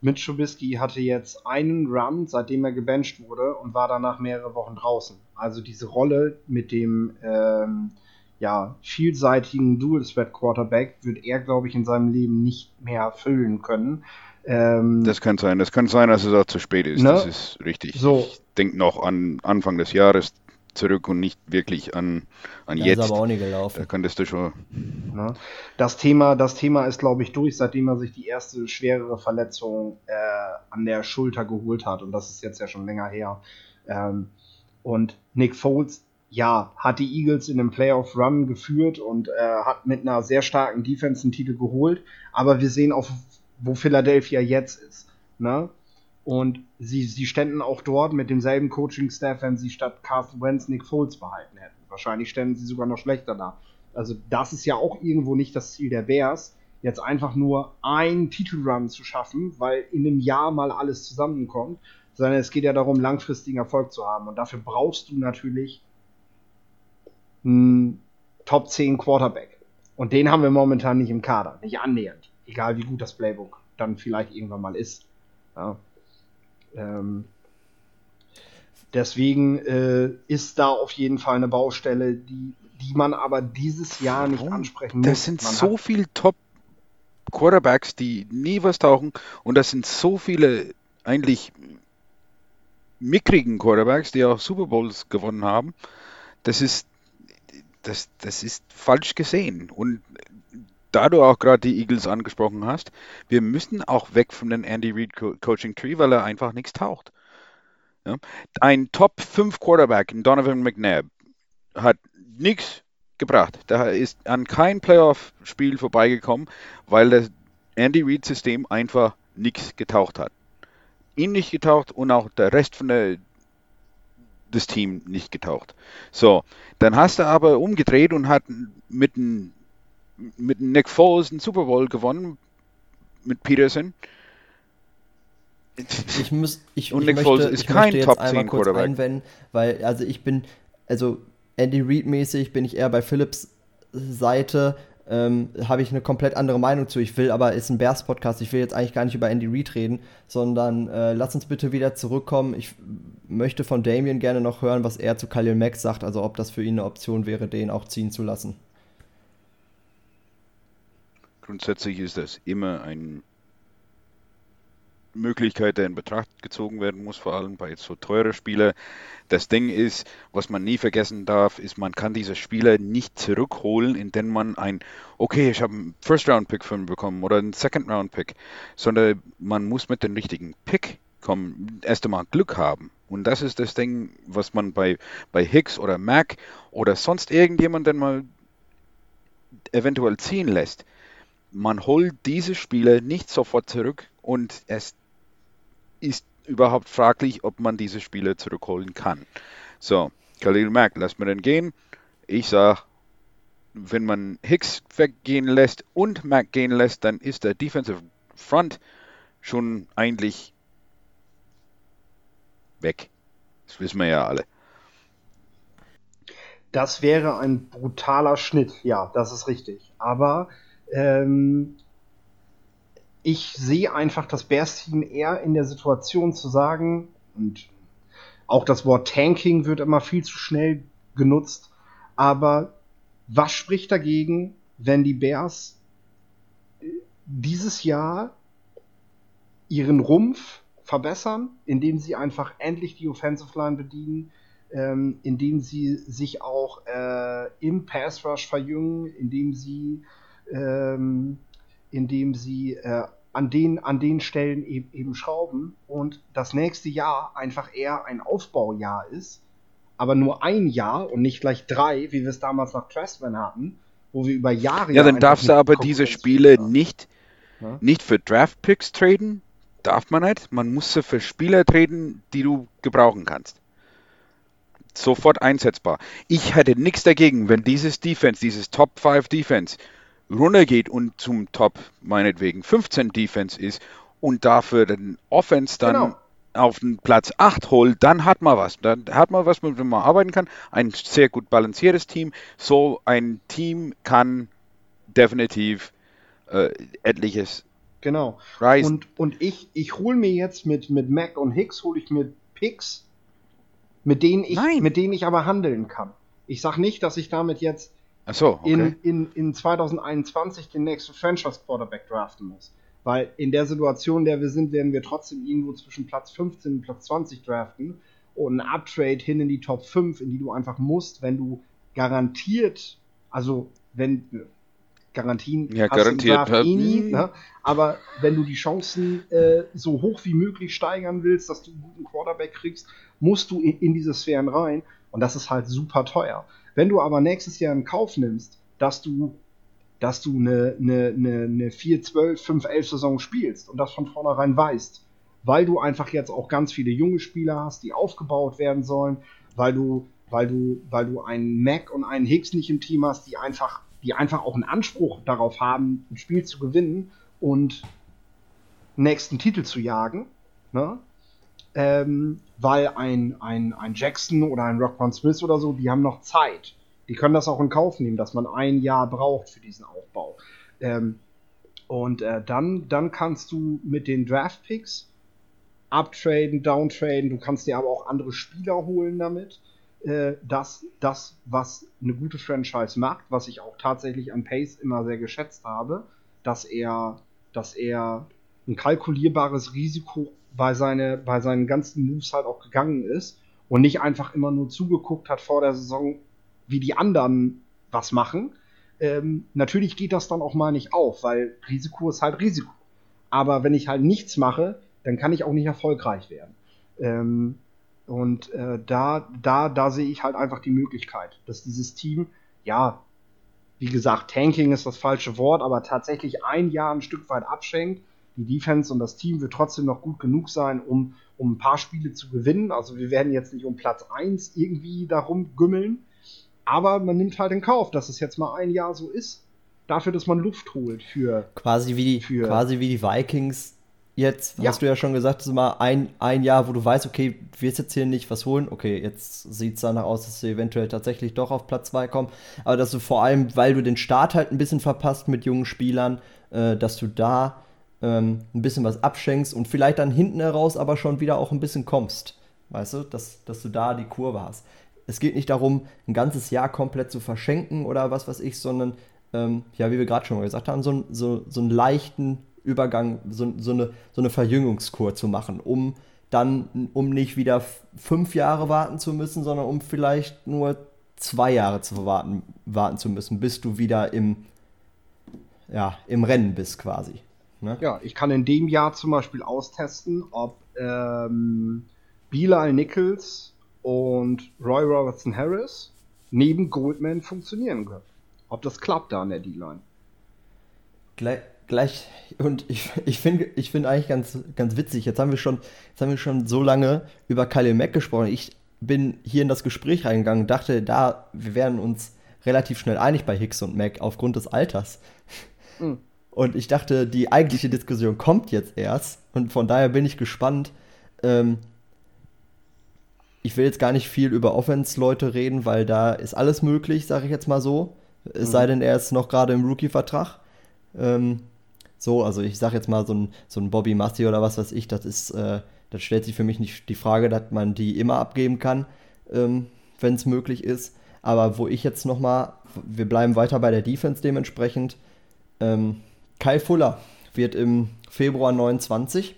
Mitch Trubisky hatte jetzt einen Run, seitdem er gebencht wurde und war danach mehrere Wochen draußen. Also diese Rolle mit dem ähm, ja, vielseitigen Dual Threat Quarterback wird er, glaube ich, in seinem Leben nicht mehr erfüllen können. Ähm, das kann sein. Das kann sein, dass es auch zu spät ist. Ne? Das ist richtig. So. Ich denke noch an Anfang des Jahres zurück und nicht wirklich an, an das jetzt. Ist aber auch nicht gelaufen. Da könntest du schon. Das Thema, das Thema ist, glaube ich, durch, seitdem er sich die erste schwerere Verletzung äh, an der Schulter geholt hat. Und das ist jetzt ja schon länger her. Ähm, und Nick Foles, ja, hat die Eagles in dem Playoff Run geführt und äh, hat mit einer sehr starken Defense einen Titel geholt. Aber wir sehen auch, wo Philadelphia jetzt ist. Ne? Und sie, sie ständen auch dort mit demselben Coaching-Staff, wenn sie statt Carson Wentz Nick Foles behalten hätten. Wahrscheinlich ständen sie sogar noch schlechter da. Also das ist ja auch irgendwo nicht das Ziel der Bears, jetzt einfach nur einen Titelrun zu schaffen, weil in einem Jahr mal alles zusammenkommt, sondern es geht ja darum, langfristigen Erfolg zu haben. Und dafür brauchst du natürlich einen Top 10 Quarterback. Und den haben wir momentan nicht im Kader, nicht annähernd. Egal wie gut das Playbook dann vielleicht irgendwann mal ist. Ja. Ähm, deswegen äh, ist da auf jeden Fall eine Baustelle, die, die man aber dieses Jahr nicht ansprechen muss. Das sind man so viele Top Quarterbacks, die nie was tauchen und das sind so viele eigentlich mickrigen Quarterbacks, die auch Super Bowls gewonnen haben. Das ist das, das ist falsch gesehen. Und da du auch gerade die Eagles angesprochen hast, wir müssen auch weg von den Andy Reid Co Coaching Tree, weil er einfach nichts taucht. Ja? Ein Top 5 Quarterback, Donovan McNabb, hat nichts gebracht. Der ist an kein Playoff-Spiel vorbeigekommen, weil das Andy Reid-System einfach nichts getaucht hat. Ihn nicht getaucht und auch der Rest von der das Team nicht getaucht. So, dann hast du aber umgedreht und hat mit einem mit Nick Foles einen Super Bowl gewonnen mit Peterson. Ich muss, ich, und ich Nick möchte, Foles ist kein Top 10 Quarterback. Einwenden, weil, also ich bin, also Andy Reid mäßig bin ich eher bei Philips Seite, ähm, habe ich eine komplett andere Meinung zu. Ich will aber, ist ein Bears Podcast, ich will jetzt eigentlich gar nicht über Andy Reid reden, sondern äh, lass uns bitte wieder zurückkommen. Ich möchte von Damien gerne noch hören, was er zu Khalil Mack sagt, also ob das für ihn eine Option wäre, den auch ziehen zu lassen. Grundsätzlich ist das immer eine Möglichkeit, der in Betracht gezogen werden muss, vor allem bei so teuren Spielern. Das Ding ist, was man nie vergessen darf, ist, man kann diese Spieler nicht zurückholen, indem man ein, okay, ich habe einen First-Round-Pick von ihm bekommen oder einen Second-Round-Pick, sondern man muss mit dem richtigen Pick kommen, erst einmal Glück haben. Und das ist das Ding, was man bei, bei Hicks oder Mac oder sonst irgendjemanden mal eventuell ziehen lässt man holt diese Spieler nicht sofort zurück und es ist überhaupt fraglich, ob man diese Spieler zurückholen kann. So, Khalil Mack, lass mir den gehen. Ich sage, wenn man Hicks weggehen lässt und Mack gehen lässt, dann ist der Defensive Front schon eigentlich weg. Das wissen wir ja alle. Das wäre ein brutaler Schnitt, ja, das ist richtig. Aber ähm, ich sehe einfach das Bears-Team eher in der Situation zu sagen, und auch das Wort Tanking wird immer viel zu schnell genutzt, aber was spricht dagegen, wenn die Bears dieses Jahr ihren Rumpf verbessern, indem sie einfach endlich die Offensive Line bedienen, ähm, indem sie sich auch äh, im Pass Rush verjüngen, indem sie, ähm, indem sie äh, an, den, an den Stellen eben, eben schrauben und das nächste Jahr einfach eher ein Aufbaujahr ist, aber nur ein Jahr und nicht gleich drei, wie wir es damals nach Trustman hatten, wo wir über Jahre. Ja, dann darfst du aber diese Spiele nicht, ja? nicht für Draft Picks traden. Darf man nicht. Man muss sie für Spieler traden, die du gebrauchen kannst sofort einsetzbar. Ich hätte nichts dagegen, wenn dieses Defense, dieses Top 5 Defense runtergeht und zum Top meinetwegen 15 Defense ist und dafür den Offense dann genau. auf den Platz 8 holt, dann hat man was. Dann hat man was, mit dem man arbeiten kann. Ein sehr gut balanciertes Team. So ein Team kann definitiv äh, etliches Genau. Reisen. Und, und ich, ich hole mir jetzt mit, mit Mac und Hicks, hole ich mir Picks, mit denen ich, Nein. mit denen ich aber handeln kann. Ich sage nicht, dass ich damit jetzt so, okay. in, in, in 2021 den nächsten Franchise Quarterback draften muss. Weil in der Situation, in der wir sind, werden wir trotzdem irgendwo zwischen Platz 15 und Platz 20 draften und ein Uptrade hin in die Top 5, in die du einfach musst, wenn du garantiert, also wenn Garantien ja, garantiert eh nie, ne? aber wenn du die Chancen äh, so hoch wie möglich steigern willst, dass du einen guten Quarterback kriegst, musst du in, in diese Sphären rein und das ist halt super teuer. Wenn du aber nächstes Jahr in Kauf nimmst, dass du dass du eine, eine, eine, eine 4, 12, 5, 11 Saison spielst und das von vornherein weißt, weil du einfach jetzt auch ganz viele junge Spieler hast, die aufgebaut werden sollen, weil du, weil du, weil du einen Mac und einen Hicks nicht im Team hast, die einfach, die einfach auch einen Anspruch darauf haben, ein Spiel zu gewinnen und nächsten Titel zu jagen, ne? Ähm, weil ein, ein, ein Jackson oder ein Rockman Smith oder so, die haben noch Zeit. Die können das auch in Kauf nehmen, dass man ein Jahr braucht für diesen Aufbau. Ähm, und äh, dann, dann kannst du mit den Draft Picks uptraden, downtraden, du kannst dir aber auch andere Spieler holen damit. Äh, das, das, was eine gute Franchise macht, was ich auch tatsächlich an Pace immer sehr geschätzt habe, dass er, dass er ein kalkulierbares Risiko bei, seine, bei seinen ganzen Moves halt auch gegangen ist und nicht einfach immer nur zugeguckt hat vor der Saison, wie die anderen was machen. Ähm, natürlich geht das dann auch mal nicht auf, weil Risiko ist halt Risiko. Aber wenn ich halt nichts mache, dann kann ich auch nicht erfolgreich werden. Ähm, und äh, da, da, da sehe ich halt einfach die Möglichkeit, dass dieses Team, ja, wie gesagt, Tanking ist das falsche Wort, aber tatsächlich ein Jahr ein Stück weit abschenkt die Defense und das Team wird trotzdem noch gut genug sein, um, um ein paar Spiele zu gewinnen. Also wir werden jetzt nicht um Platz 1 irgendwie darum gümmeln, aber man nimmt halt in Kauf, dass es jetzt mal ein Jahr so ist, dafür, dass man Luft holt für. Quasi wie die, für, quasi wie die Vikings jetzt, ja. hast du ja schon gesagt, es ist mal ein, ein Jahr, wo du weißt, okay, wirst jetzt hier nicht was holen. Okay, jetzt sieht es danach aus, dass sie eventuell tatsächlich doch auf Platz 2 kommen. Aber dass du vor allem, weil du den Start halt ein bisschen verpasst mit jungen Spielern, äh, dass du da ähm, ein bisschen was abschenkst und vielleicht dann hinten heraus aber schon wieder auch ein bisschen kommst. Weißt du, dass, dass du da die Kurve hast. Es geht nicht darum, ein ganzes Jahr komplett zu verschenken oder was weiß ich, sondern, ähm, ja, wie wir gerade schon mal gesagt haben, so, so, so einen leichten Übergang, so, so, eine, so eine Verjüngungskur zu machen, um dann, um nicht wieder fünf Jahre warten zu müssen, sondern um vielleicht nur zwei Jahre zu warten, warten zu müssen, bis du wieder im, ja, im Rennen bist quasi. Ne? Ja, ich kann in dem Jahr zum Beispiel austesten, ob ähm, Bilal Nichols und Roy Robertson Harris neben Goldman funktionieren können. Ob das klappt da an der D-Line. Gleich, gleich, und ich, ich finde ich find eigentlich ganz, ganz witzig, jetzt haben, wir schon, jetzt haben wir schon so lange über Kyle Mack gesprochen. Ich bin hier in das Gespräch reingegangen und dachte, da, wir wären uns relativ schnell einig bei Hicks und Mack aufgrund des Alters. Mhm. Und ich dachte, die eigentliche Diskussion kommt jetzt erst. Und von daher bin ich gespannt. Ähm, ich will jetzt gar nicht viel über Offense-Leute reden, weil da ist alles möglich, sage ich jetzt mal so. Es mhm. sei denn, er ist noch gerade im Rookie-Vertrag. Ähm, so, also ich sage jetzt mal so ein, so ein Bobby Massi oder was weiß ich, das ist, äh, das stellt sich für mich nicht die Frage, dass man die immer abgeben kann, ähm, wenn es möglich ist. Aber wo ich jetzt nochmal, wir bleiben weiter bei der Defense dementsprechend. Ähm, Kai Fuller wird im Februar 29.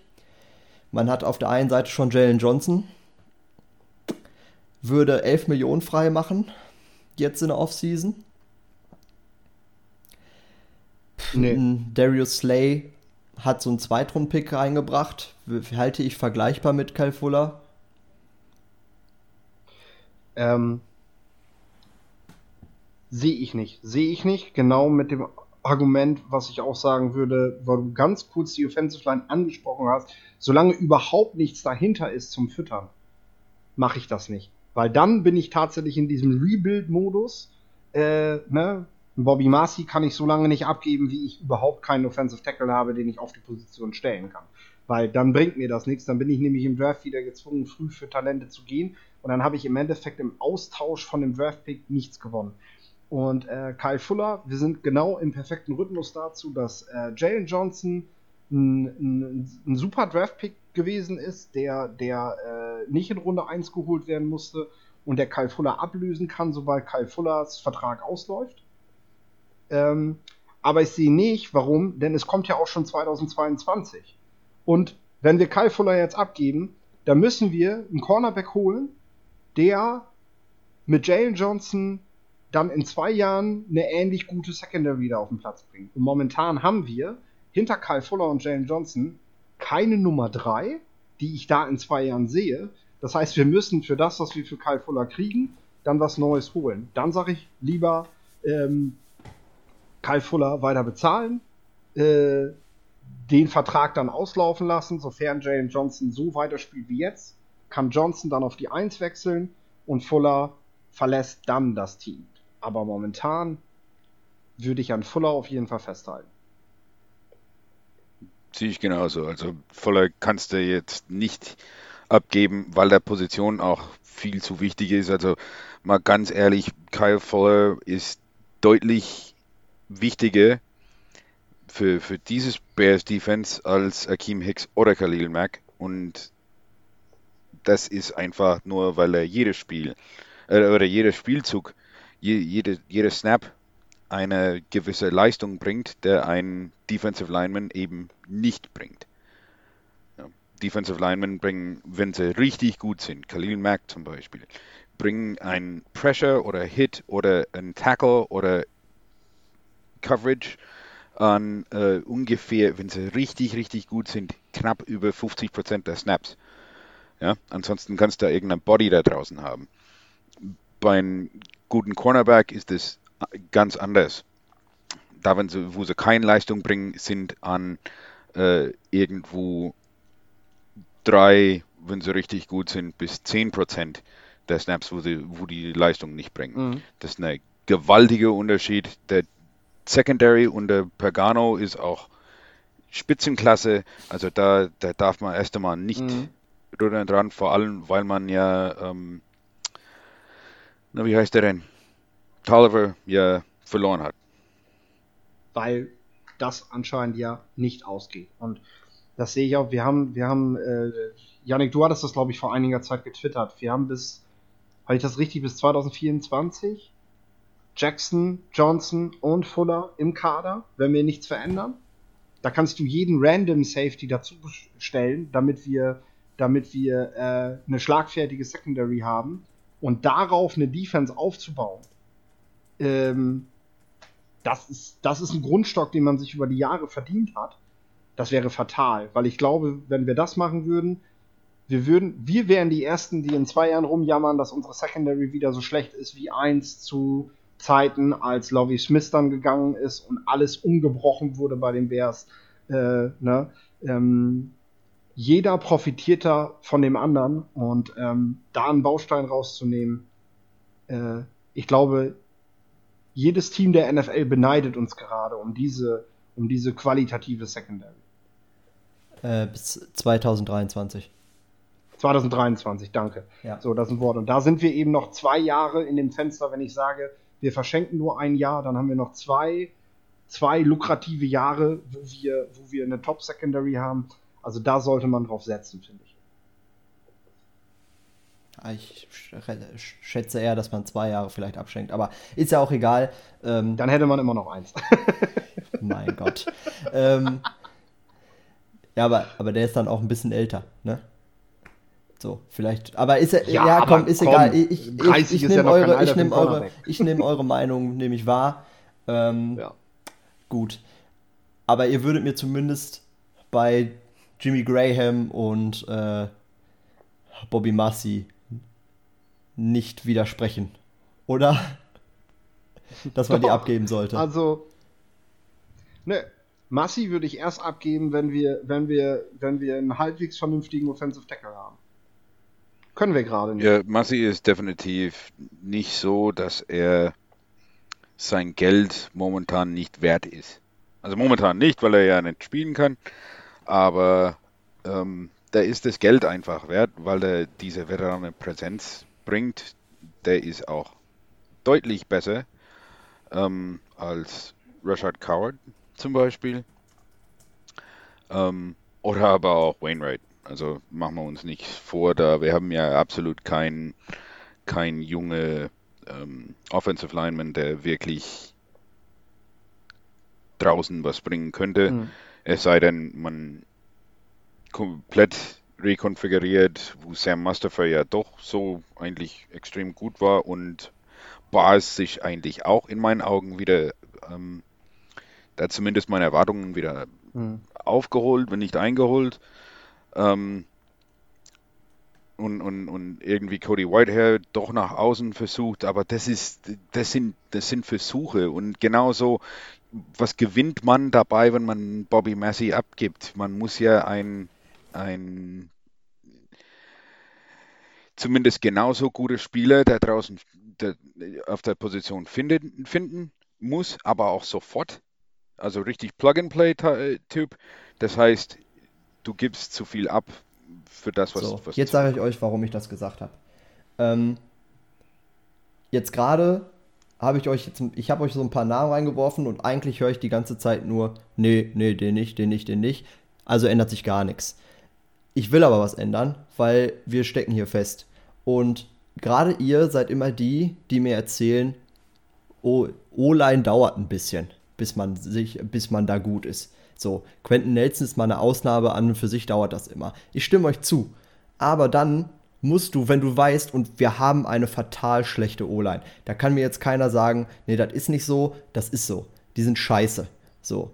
Man hat auf der einen Seite schon Jalen Johnson, würde 11 Millionen frei machen, jetzt in der Offseason. Nee. Darius Slay hat so einen Zweitrund-Pick reingebracht. Halte ich vergleichbar mit Kyle Fuller? Ähm, Sehe ich nicht. Sehe ich nicht. Genau mit dem Argument, was ich auch sagen würde, weil du ganz kurz die Offensive Line angesprochen hast. Solange überhaupt nichts dahinter ist zum Füttern, mache ich das nicht. Weil dann bin ich tatsächlich in diesem Rebuild-Modus. Äh, ne? Bobby Marcy kann ich so lange nicht abgeben, wie ich überhaupt keinen Offensive Tackle habe, den ich auf die Position stellen kann. Weil dann bringt mir das nichts. Dann bin ich nämlich im Draft wieder gezwungen, früh für Talente zu gehen. Und dann habe ich im Endeffekt im Austausch von dem Draft-Pick nichts gewonnen. Und äh, Kyle Fuller, wir sind genau im perfekten Rhythmus dazu, dass äh, Jalen Johnson ein, ein, ein super Draft-Pick gewesen ist, der, der äh, nicht in Runde 1 geholt werden musste und der Kyle Fuller ablösen kann, sobald Kyle Fullers Vertrag ausläuft. Ähm, aber ich sehe nicht, warum, denn es kommt ja auch schon 2022. Und wenn wir Kyle Fuller jetzt abgeben, dann müssen wir einen Cornerback holen, der mit Jalen Johnson dann in zwei Jahren eine ähnlich gute Secondary wieder auf den Platz bringt. Und momentan haben wir hinter Kyle Fuller und Jalen Johnson keine Nummer 3, die ich da in zwei Jahren sehe. Das heißt, wir müssen für das, was wir für Kyle Fuller kriegen, dann was Neues holen. Dann sage ich lieber ähm, Kyle Fuller weiter bezahlen, äh, den Vertrag dann auslaufen lassen, sofern Jalen Johnson so weiterspielt wie jetzt, kann Johnson dann auf die 1 wechseln und Fuller verlässt dann das Team. Aber momentan würde ich an Fuller auf jeden Fall festhalten. Sehe ich genauso. Also Fuller kannst du jetzt nicht abgeben, weil der Position auch viel zu wichtig ist. Also mal ganz ehrlich, Kyle Fuller ist deutlich wichtiger für, für dieses Bears Defense als Akeem Hicks oder Khalil Mack. Und das ist einfach nur, weil er jedes Spiel äh, oder jeder Spielzug, je, jede, jeder Snap eine gewisse Leistung bringt, der ein Defensive Lineman eben nicht bringt. Ja, Defensive Linemen bringen, wenn sie richtig gut sind, Khalil Mack zum Beispiel, bringen ein Pressure oder Hit oder ein Tackle oder Coverage an äh, ungefähr, wenn sie richtig, richtig gut sind, knapp über 50% der Snaps. Ja, ansonsten kannst du da irgendein Body da draußen haben. Bei einem guten Cornerback ist es ganz anders. Da, wenn sie, wo sie keine Leistung bringen, sind an äh, irgendwo drei, wenn sie richtig gut sind, bis zehn Prozent der Snaps, wo, sie, wo die Leistung nicht bringen. Mhm. Das ist ein gewaltiger Unterschied. Der Secondary unter Pagano ist auch Spitzenklasse. Also da, da darf man erst einmal nicht mhm. dran, vor allem weil man ja, ähm, na wie heißt der denn? Tolliver ja verloren hat. Weil das anscheinend ja nicht ausgeht. Und das sehe ich auch. Wir haben, wir haben, äh, Janik, du hattest das, glaube ich, vor einiger Zeit getwittert. Wir haben bis, habe ich das richtig, bis 2024 Jackson, Johnson und Fuller im Kader, wenn wir nichts verändern. Da kannst du jeden Random Safety dazu stellen, damit wir, damit wir äh, eine schlagfertige Secondary haben und darauf eine Defense aufzubauen ähm, das, ist, das ist ein Grundstock, den man sich über die Jahre verdient hat. Das wäre fatal, weil ich glaube, wenn wir das machen würden, wir würden, wir wären die Ersten, die in zwei Jahren rumjammern, dass unsere Secondary wieder so schlecht ist wie eins zu Zeiten, als Lovie Smith dann gegangen ist und alles umgebrochen wurde bei den Bears. Äh, ne? ähm, jeder profitiert da von dem anderen und ähm, da einen Baustein rauszunehmen, äh, ich glaube, jedes Team der NFL beneidet uns gerade um diese, um diese qualitative Secondary. Äh, bis 2023. 2023, danke. Ja. So, das ist ein Wort. Und da sind wir eben noch zwei Jahre in dem Fenster, wenn ich sage, wir verschenken nur ein Jahr, dann haben wir noch zwei, zwei lukrative Jahre, wo wir, wo wir eine Top Secondary haben. Also da sollte man drauf setzen, finde ich. Ah, ich schätze eher, dass man zwei Jahre vielleicht abschenkt, aber ist ja auch egal. Ähm, Dann hätte man immer noch eins. mein Gott. ähm, ja, aber, aber der ist dann auch ein bisschen älter, ne? So, vielleicht. Aber ist er. Ja, ja komm, ist komm, egal. Ich, ich, ich, ich nehme ja eure, ich nehm eure, nehm eure Meinung, nehme ich wahr. Ähm, ja. Gut. Aber ihr würdet mir zumindest bei Jimmy Graham und äh, Bobby Massey nicht widersprechen. Oder? Dass man Doch, die abgeben sollte. Also, ne, Massi würde ich erst abgeben, wenn wir, wenn wir, wenn wir einen halbwegs vernünftigen Offensive Tackle haben. Können wir gerade nicht. Ja, Massi ist definitiv nicht so, dass er sein Geld momentan nicht wert ist. Also momentan nicht, weil er ja nicht spielen kann, aber ähm, da ist das Geld einfach wert, weil er diese veterane Präsenz bringt, der ist auch deutlich besser ähm, als Rashad Coward zum Beispiel. Ähm, oder aber auch Wainwright. Also machen wir uns nicht vor, da wir haben ja absolut keinen kein junge ähm, Offensive Lineman, der wirklich draußen was bringen könnte. Mhm. Es sei denn, man komplett rekonfiguriert, wo Sam Mustafa ja doch so eigentlich extrem gut war und Bars sich eigentlich auch in meinen Augen wieder, ähm, da zumindest meine Erwartungen wieder mhm. aufgeholt, wenn nicht eingeholt. Ähm, und, und, und irgendwie Cody Whitehair doch nach außen versucht, aber das ist, das sind, das sind Versuche und genauso, was gewinnt man dabei, wenn man Bobby Massey abgibt? Man muss ja ein ein zumindest genauso gute Spieler der draußen der, auf der Position finden, finden muss, aber auch sofort. Also richtig Plug-and-Play-Typ. Das heißt, du gibst zu viel ab für das, was. So, was jetzt sage ich euch, warum ich das gesagt habe. Ähm, jetzt gerade habe ich euch jetzt, ich habe euch so ein paar Namen reingeworfen und eigentlich höre ich die ganze Zeit nur, nee, nee, den nicht, den nicht, den nicht. Also ändert sich gar nichts. Ich will aber was ändern, weil wir stecken hier fest. Und gerade ihr seid immer die, die mir erzählen, O-Line dauert ein bisschen, bis man sich, bis man da gut ist. So, Quentin Nelson ist mal eine Ausnahme, an und für sich dauert das immer. Ich stimme euch zu. Aber dann musst du, wenn du weißt, und wir haben eine fatal schlechte O-Line, da kann mir jetzt keiner sagen, nee, das ist nicht so, das ist so. Die sind scheiße. So.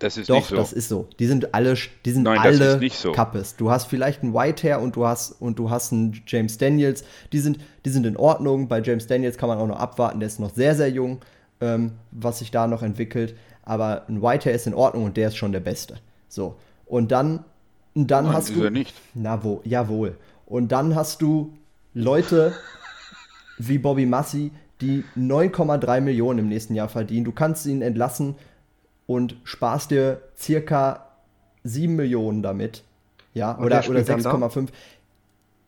Das ist Doch, nicht so. das ist so. Die sind alle, die sind Nein, alle so. Kappes. Du hast vielleicht einen Whitehair und du hast und du hast einen James Daniels. Die sind, die sind in Ordnung. Bei James Daniels kann man auch noch abwarten. Der ist noch sehr, sehr jung, ähm, was sich da noch entwickelt. Aber ein Whitehair ist in Ordnung und der ist schon der Beste. So. Und dann, und dann Nein, hast du. Nicht. Na wo, jawohl. Und dann hast du Leute wie Bobby Massey, die 9,3 Millionen im nächsten Jahr verdienen. Du kannst ihn entlassen und sparst dir circa 7 Millionen damit. Ja, und oder, oder 6,5.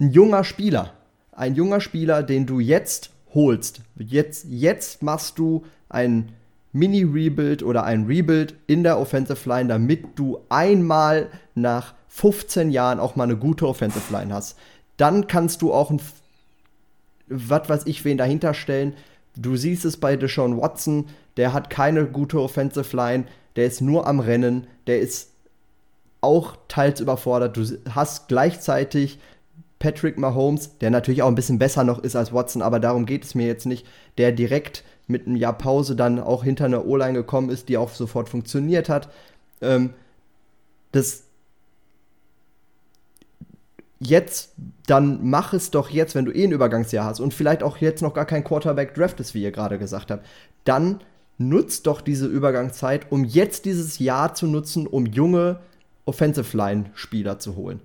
Ein junger Spieler. Ein junger Spieler, den du jetzt holst. Jetzt, jetzt machst du ein Mini-Rebuild oder ein Rebuild in der Offensive Line, damit du einmal nach 15 Jahren auch mal eine gute Offensive Line hast. Dann kannst du auch ein, was weiß ich, wen dahinter stellen. Du siehst es bei Deshaun Watson, der hat keine gute Offensive Line, der ist nur am Rennen, der ist auch teils überfordert. Du hast gleichzeitig Patrick Mahomes, der natürlich auch ein bisschen besser noch ist als Watson, aber darum geht es mir jetzt nicht, der direkt mit einem Jahr Pause dann auch hinter einer O-Line gekommen ist, die auch sofort funktioniert hat. Ähm, das jetzt, dann mach es doch jetzt, wenn du eh ein Übergangsjahr hast und vielleicht auch jetzt noch gar kein Quarterback draftest, wie ihr gerade gesagt habt, dann nutzt doch diese Übergangszeit, um jetzt dieses Jahr zu nutzen, um junge Offensive Line Spieler zu holen.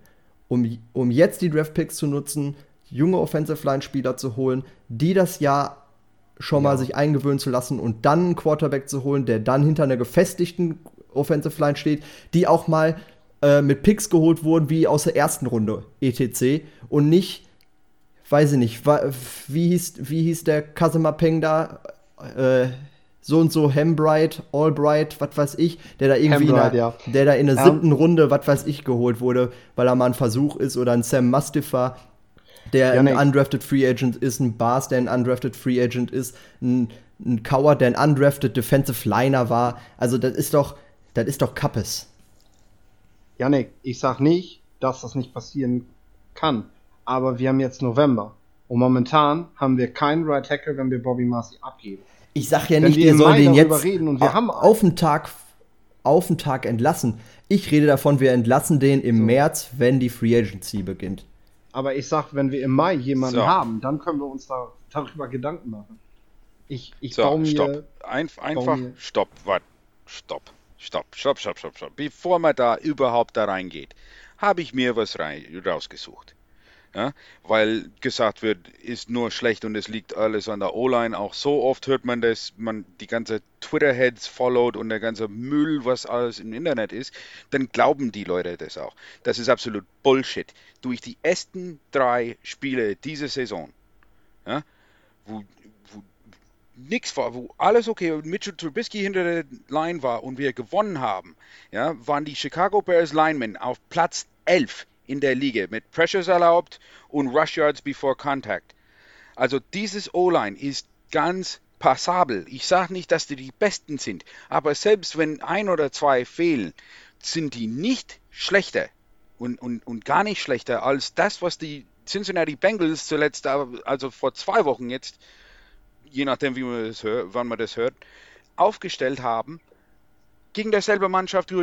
Um, um jetzt die Draft Picks zu nutzen, junge Offensive Line Spieler zu holen, die das Jahr schon ja. mal sich eingewöhnen zu lassen und dann einen Quarterback zu holen, der dann hinter einer gefestigten Offensive Line steht, die auch mal äh, mit Picks geholt wurden wie aus der ersten Runde ETC und nicht, weiß ich nicht, wie hieß, wie hieß der Kasimapeng da? Äh, so und so Hembright, Albright, was weiß ich, der da irgendwie Hambright, in der, ja. der da in der siebten Runde, was weiß ich, geholt wurde, weil er mal ein Versuch ist oder ein Sam Mustafa, der Ja, ein nee. undrafted Free Agent ist, ein Bars, der ein undrafted Free Agent ist, ein, ein Coward, der ein undrafted Defensive Liner war. Also das ist doch, das ist doch Kappes. Janik, ich sag nicht, dass das nicht passieren kann. Aber wir haben jetzt November. Und momentan haben wir keinen Right Tackle, wenn wir Bobby Marcy abgeben. Ich sag ja nicht, wir ihr im soll Mai den darüber jetzt reden und wir au- haben einen. auf den Tag auf den Tag entlassen. Ich rede davon, wir entlassen den im März, wenn die Free Agency beginnt. Aber ich sag, wenn wir im Mai jemanden So. haben, dann können wir uns da, darüber Gedanken machen. Ich, ich So, baue mir. stopp. Ein, einfach, mir- stopp, warte, stopp, stopp, stopp, stopp, stopp, stopp. Bevor man da überhaupt da reingeht, habe ich mir was rein, rausgesucht. Ja, weil gesagt wird, ist nur schlecht und es liegt alles an der O-Line. Auch so oft hört man das, man die ganze Twitter-Heads followed und der ganze Müll, was alles im Internet ist, dann glauben die Leute das auch. Das ist absolut Bullshit. Durch die ersten drei Spiele dieser Saison, ja, wo, nix war, wo alles okay, und Mitchell Trubisky hinter der Line war und wir gewonnen haben, ja, waren die Chicago Bears Linemen auf Platz 11 in der Liga mit Pressures erlaubt und Rush Yards before Contact. Also dieses O-Line ist ganz passabel. Ich sage nicht, dass die die Besten sind, aber selbst wenn ein oder zwei fehlen, sind die nicht schlechter und, und, und gar nicht schlechter als das, was die Cincinnati Bengals zuletzt, also vor zwei Wochen jetzt, je nachdem, wie man das hört, wann man das hört, aufgestellt haben, gegen derselbe Mannschaft,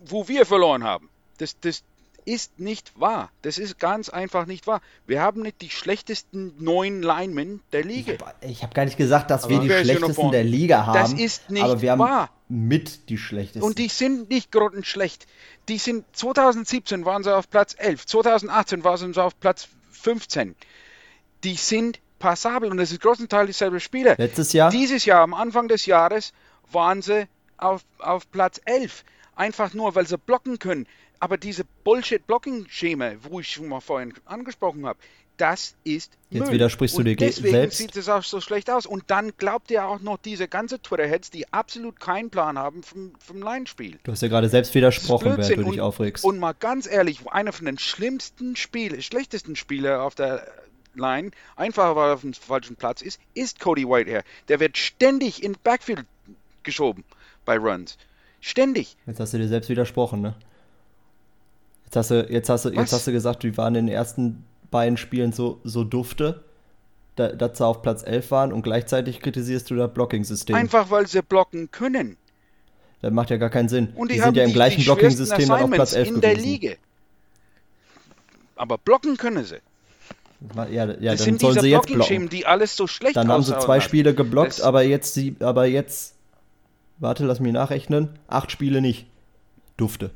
wo wir verloren haben. Das, das ist nicht wahr. Das ist ganz einfach nicht wahr. Wir haben nicht die schlechtesten neun Linemen der Liga. Ich habe gar nicht gesagt, dass wir Aber die hier noch schlechtesten der Liga haben. Das ist nicht aber wir haben wahr. mit die schlechtesten. Und die sind nicht grottenschlecht. Die sind 2017 waren sie auf Platz 11, 2018 waren sie auf Platz 15. Die sind passabel und das ist größtenteils dieselbe Spieler. Letztes Jahr? Dieses Jahr, am Anfang des Jahres, waren sie auf, auf Platz 11. Einfach nur, weil sie blocken können. Aber diese Bullshit-Blocking-Schema, wo ich schon mal vorhin angesprochen habe, das ist Jetzt Müll. widersprichst du und dir ge- deswegen selbst. sieht es auch so schlecht aus. Und dann glaubt ihr auch noch diese ganze Twitter-Heads, die absolut keinen Plan haben vom, vom Line-Spiel. du hast ja gerade selbst widersprochen, während Blödsinn. du dich aufregst. Und mal ganz ehrlich, einer von den schlimmsten Spiele, schlechtesten Spieler auf der Line, einfach weil er auf dem falschen Platz ist, ist Cody Whitehair. Der wird ständig in Backfield geschoben bei Runs. Ständig. Jetzt hast du dir selbst widersprochen, ne? Jetzt hast du, jetzt hast du, jetzt hast du gesagt, die waren in den ersten beiden Spielen so, so dufte, da, dass sie auf Platz 11 waren und gleichzeitig kritisierst du das Blocking-System. Einfach weil sie blocken können. Das macht ja gar keinen Sinn. Und die, die, sind ja im die, gleichen Blocking-System auf Platz Assignments 11 in der gewesen. Liga. Aber blocken können sie. Ja, ja das dann sind sollen diese sie jetzt blocken. die alles so schlecht Dann haben sie zwei lassen. Spiele geblockt, Das- aber jetzt, sie, aber jetzt, warte, lass mich nachrechnen, acht Spiele nicht. Dufte.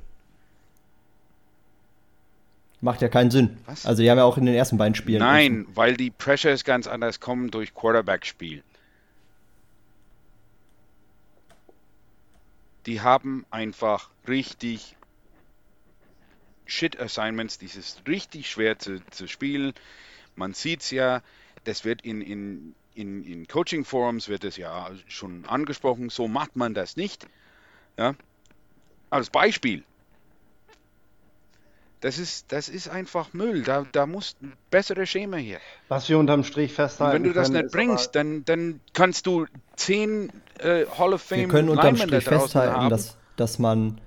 Macht ja keinen Sinn. Was? Also die haben ja auch in den ersten beiden Spielen. Nein, weil die Pressures ganz anders kommen durch Quarterback-Spiel. Die haben einfach richtig Shit-Assignments, die ist richtig schwer zu, zu spielen. Man sieht es ja, das wird in, in, in, in Coaching-Forums wird es ja schon angesprochen, so macht man das nicht. Ja? Als Beispiel. Das ist, das ist einfach Müll. Da, da muss ein besseres Schema hier. Was wir unterm Strich Und festhalten wenn du das können, nicht bringst, dann, dann kannst du zehn äh, Hall of Wir Fame können unterm Linemen Strich festhalten, haben. dass, dass man,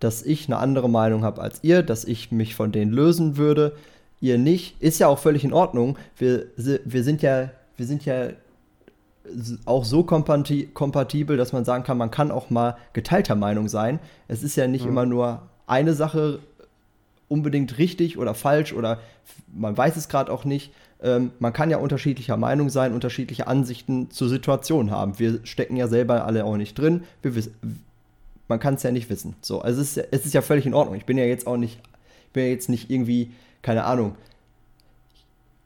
dass ich eine andere Meinung habe als ihr, dass ich mich von denen lösen würde, ihr nicht. Ist ja auch völlig in Ordnung. Wir, wir sind ja, wir sind ja auch so kompati kompatibel, dass man sagen kann, man kann auch mal geteilter Meinung sein. Es ist ja nicht immer nur eine Sache unbedingt richtig oder falsch oder man weiß es gerade auch nicht. Ähm, man kann ja unterschiedlicher Meinung sein, unterschiedliche Ansichten zur Situation haben. Wir stecken ja selber alle auch nicht drin. Wir man kann es ja nicht wissen. So, also es ist, ja- es ist ja völlig in Ordnung. Ich bin ja jetzt auch nicht, ich bin ja jetzt nicht irgendwie, keine Ahnung.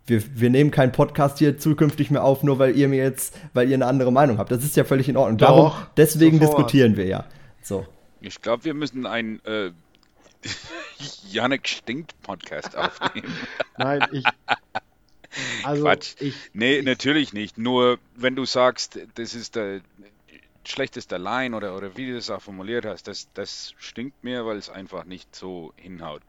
Wir, wir nehmen keinen Podcast hier zukünftig mehr auf, nur weil ihr mir jetzt, weil ihr eine andere Meinung habt. Das ist ja völlig in Ordnung. Darum, Doch, deswegen sofort. diskutieren wir ja. So. Ich glaube, wir müssen ein äh, Janik stinkt Podcast aufnehmen. Nein, ich. Also Quatsch. Ich, nee, ich, natürlich nicht. Nur wenn du sagst, das ist der schlechteste Line oder, oder wie du das auch formuliert hast, das, das stinkt mir, weil es einfach nicht so hinhaut.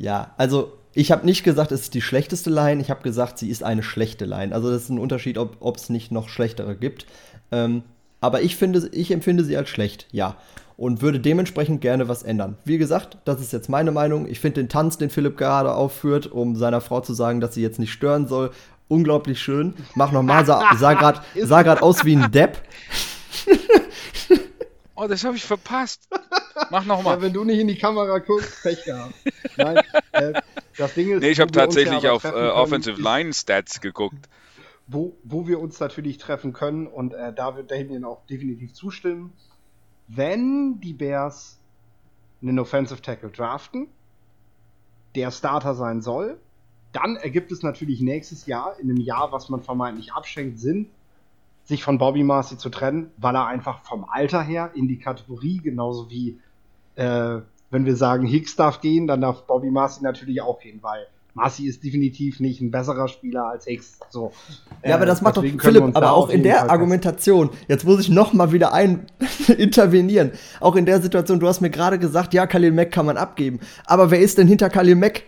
Ja, also ich habe nicht gesagt, es ist die schlechteste Line, ich habe gesagt, sie ist eine schlechte Line. Also das ist ein Unterschied, ob es nicht noch schlechtere gibt. Ähm, aber ich finde, ich empfinde sie als schlecht, ja. Und würde dementsprechend gerne was ändern. Wie gesagt, das ist jetzt meine Meinung. Ich finde den Tanz, den Philipp gerade aufführt, um seiner Frau zu sagen, dass sie jetzt nicht stören soll, unglaublich schön. Mach nochmal, sah, sah gerade aus wie ein Depp. oh, das habe ich verpasst. Mach nochmal. Ja, wenn du nicht in die Kamera guckst, Pech gehabt. Nein, äh, das Ding ist. Nee, ich habe tatsächlich auf äh, Offensive Line Stats geguckt wo, wo wir uns natürlich treffen können und äh, da wird Damien auch definitiv zustimmen. Wenn die Bears einen Offensive Tackle draften, der Starter sein soll, dann ergibt es natürlich nächstes Jahr, in einem Jahr, was man vermeintlich abschenkt, Sinn, sich von Bobby Marcy zu trennen, weil er einfach vom Alter her in die Kategorie, genauso wie äh, wenn wir sagen, Hicks darf gehen, dann darf Bobby Marcy natürlich auch gehen, weil Marcy ist definitiv nicht ein besserer Spieler als Hicks. So. Ja, aber das äh, macht doch Philipp, aber auch in der Argumentation. Jetzt muss ich noch mal wieder ein intervenieren. Auch in der Situation, du hast mir gerade gesagt, ja, Khalil Mack kann man abgeben. Aber wer ist denn hinter Khalil Mack?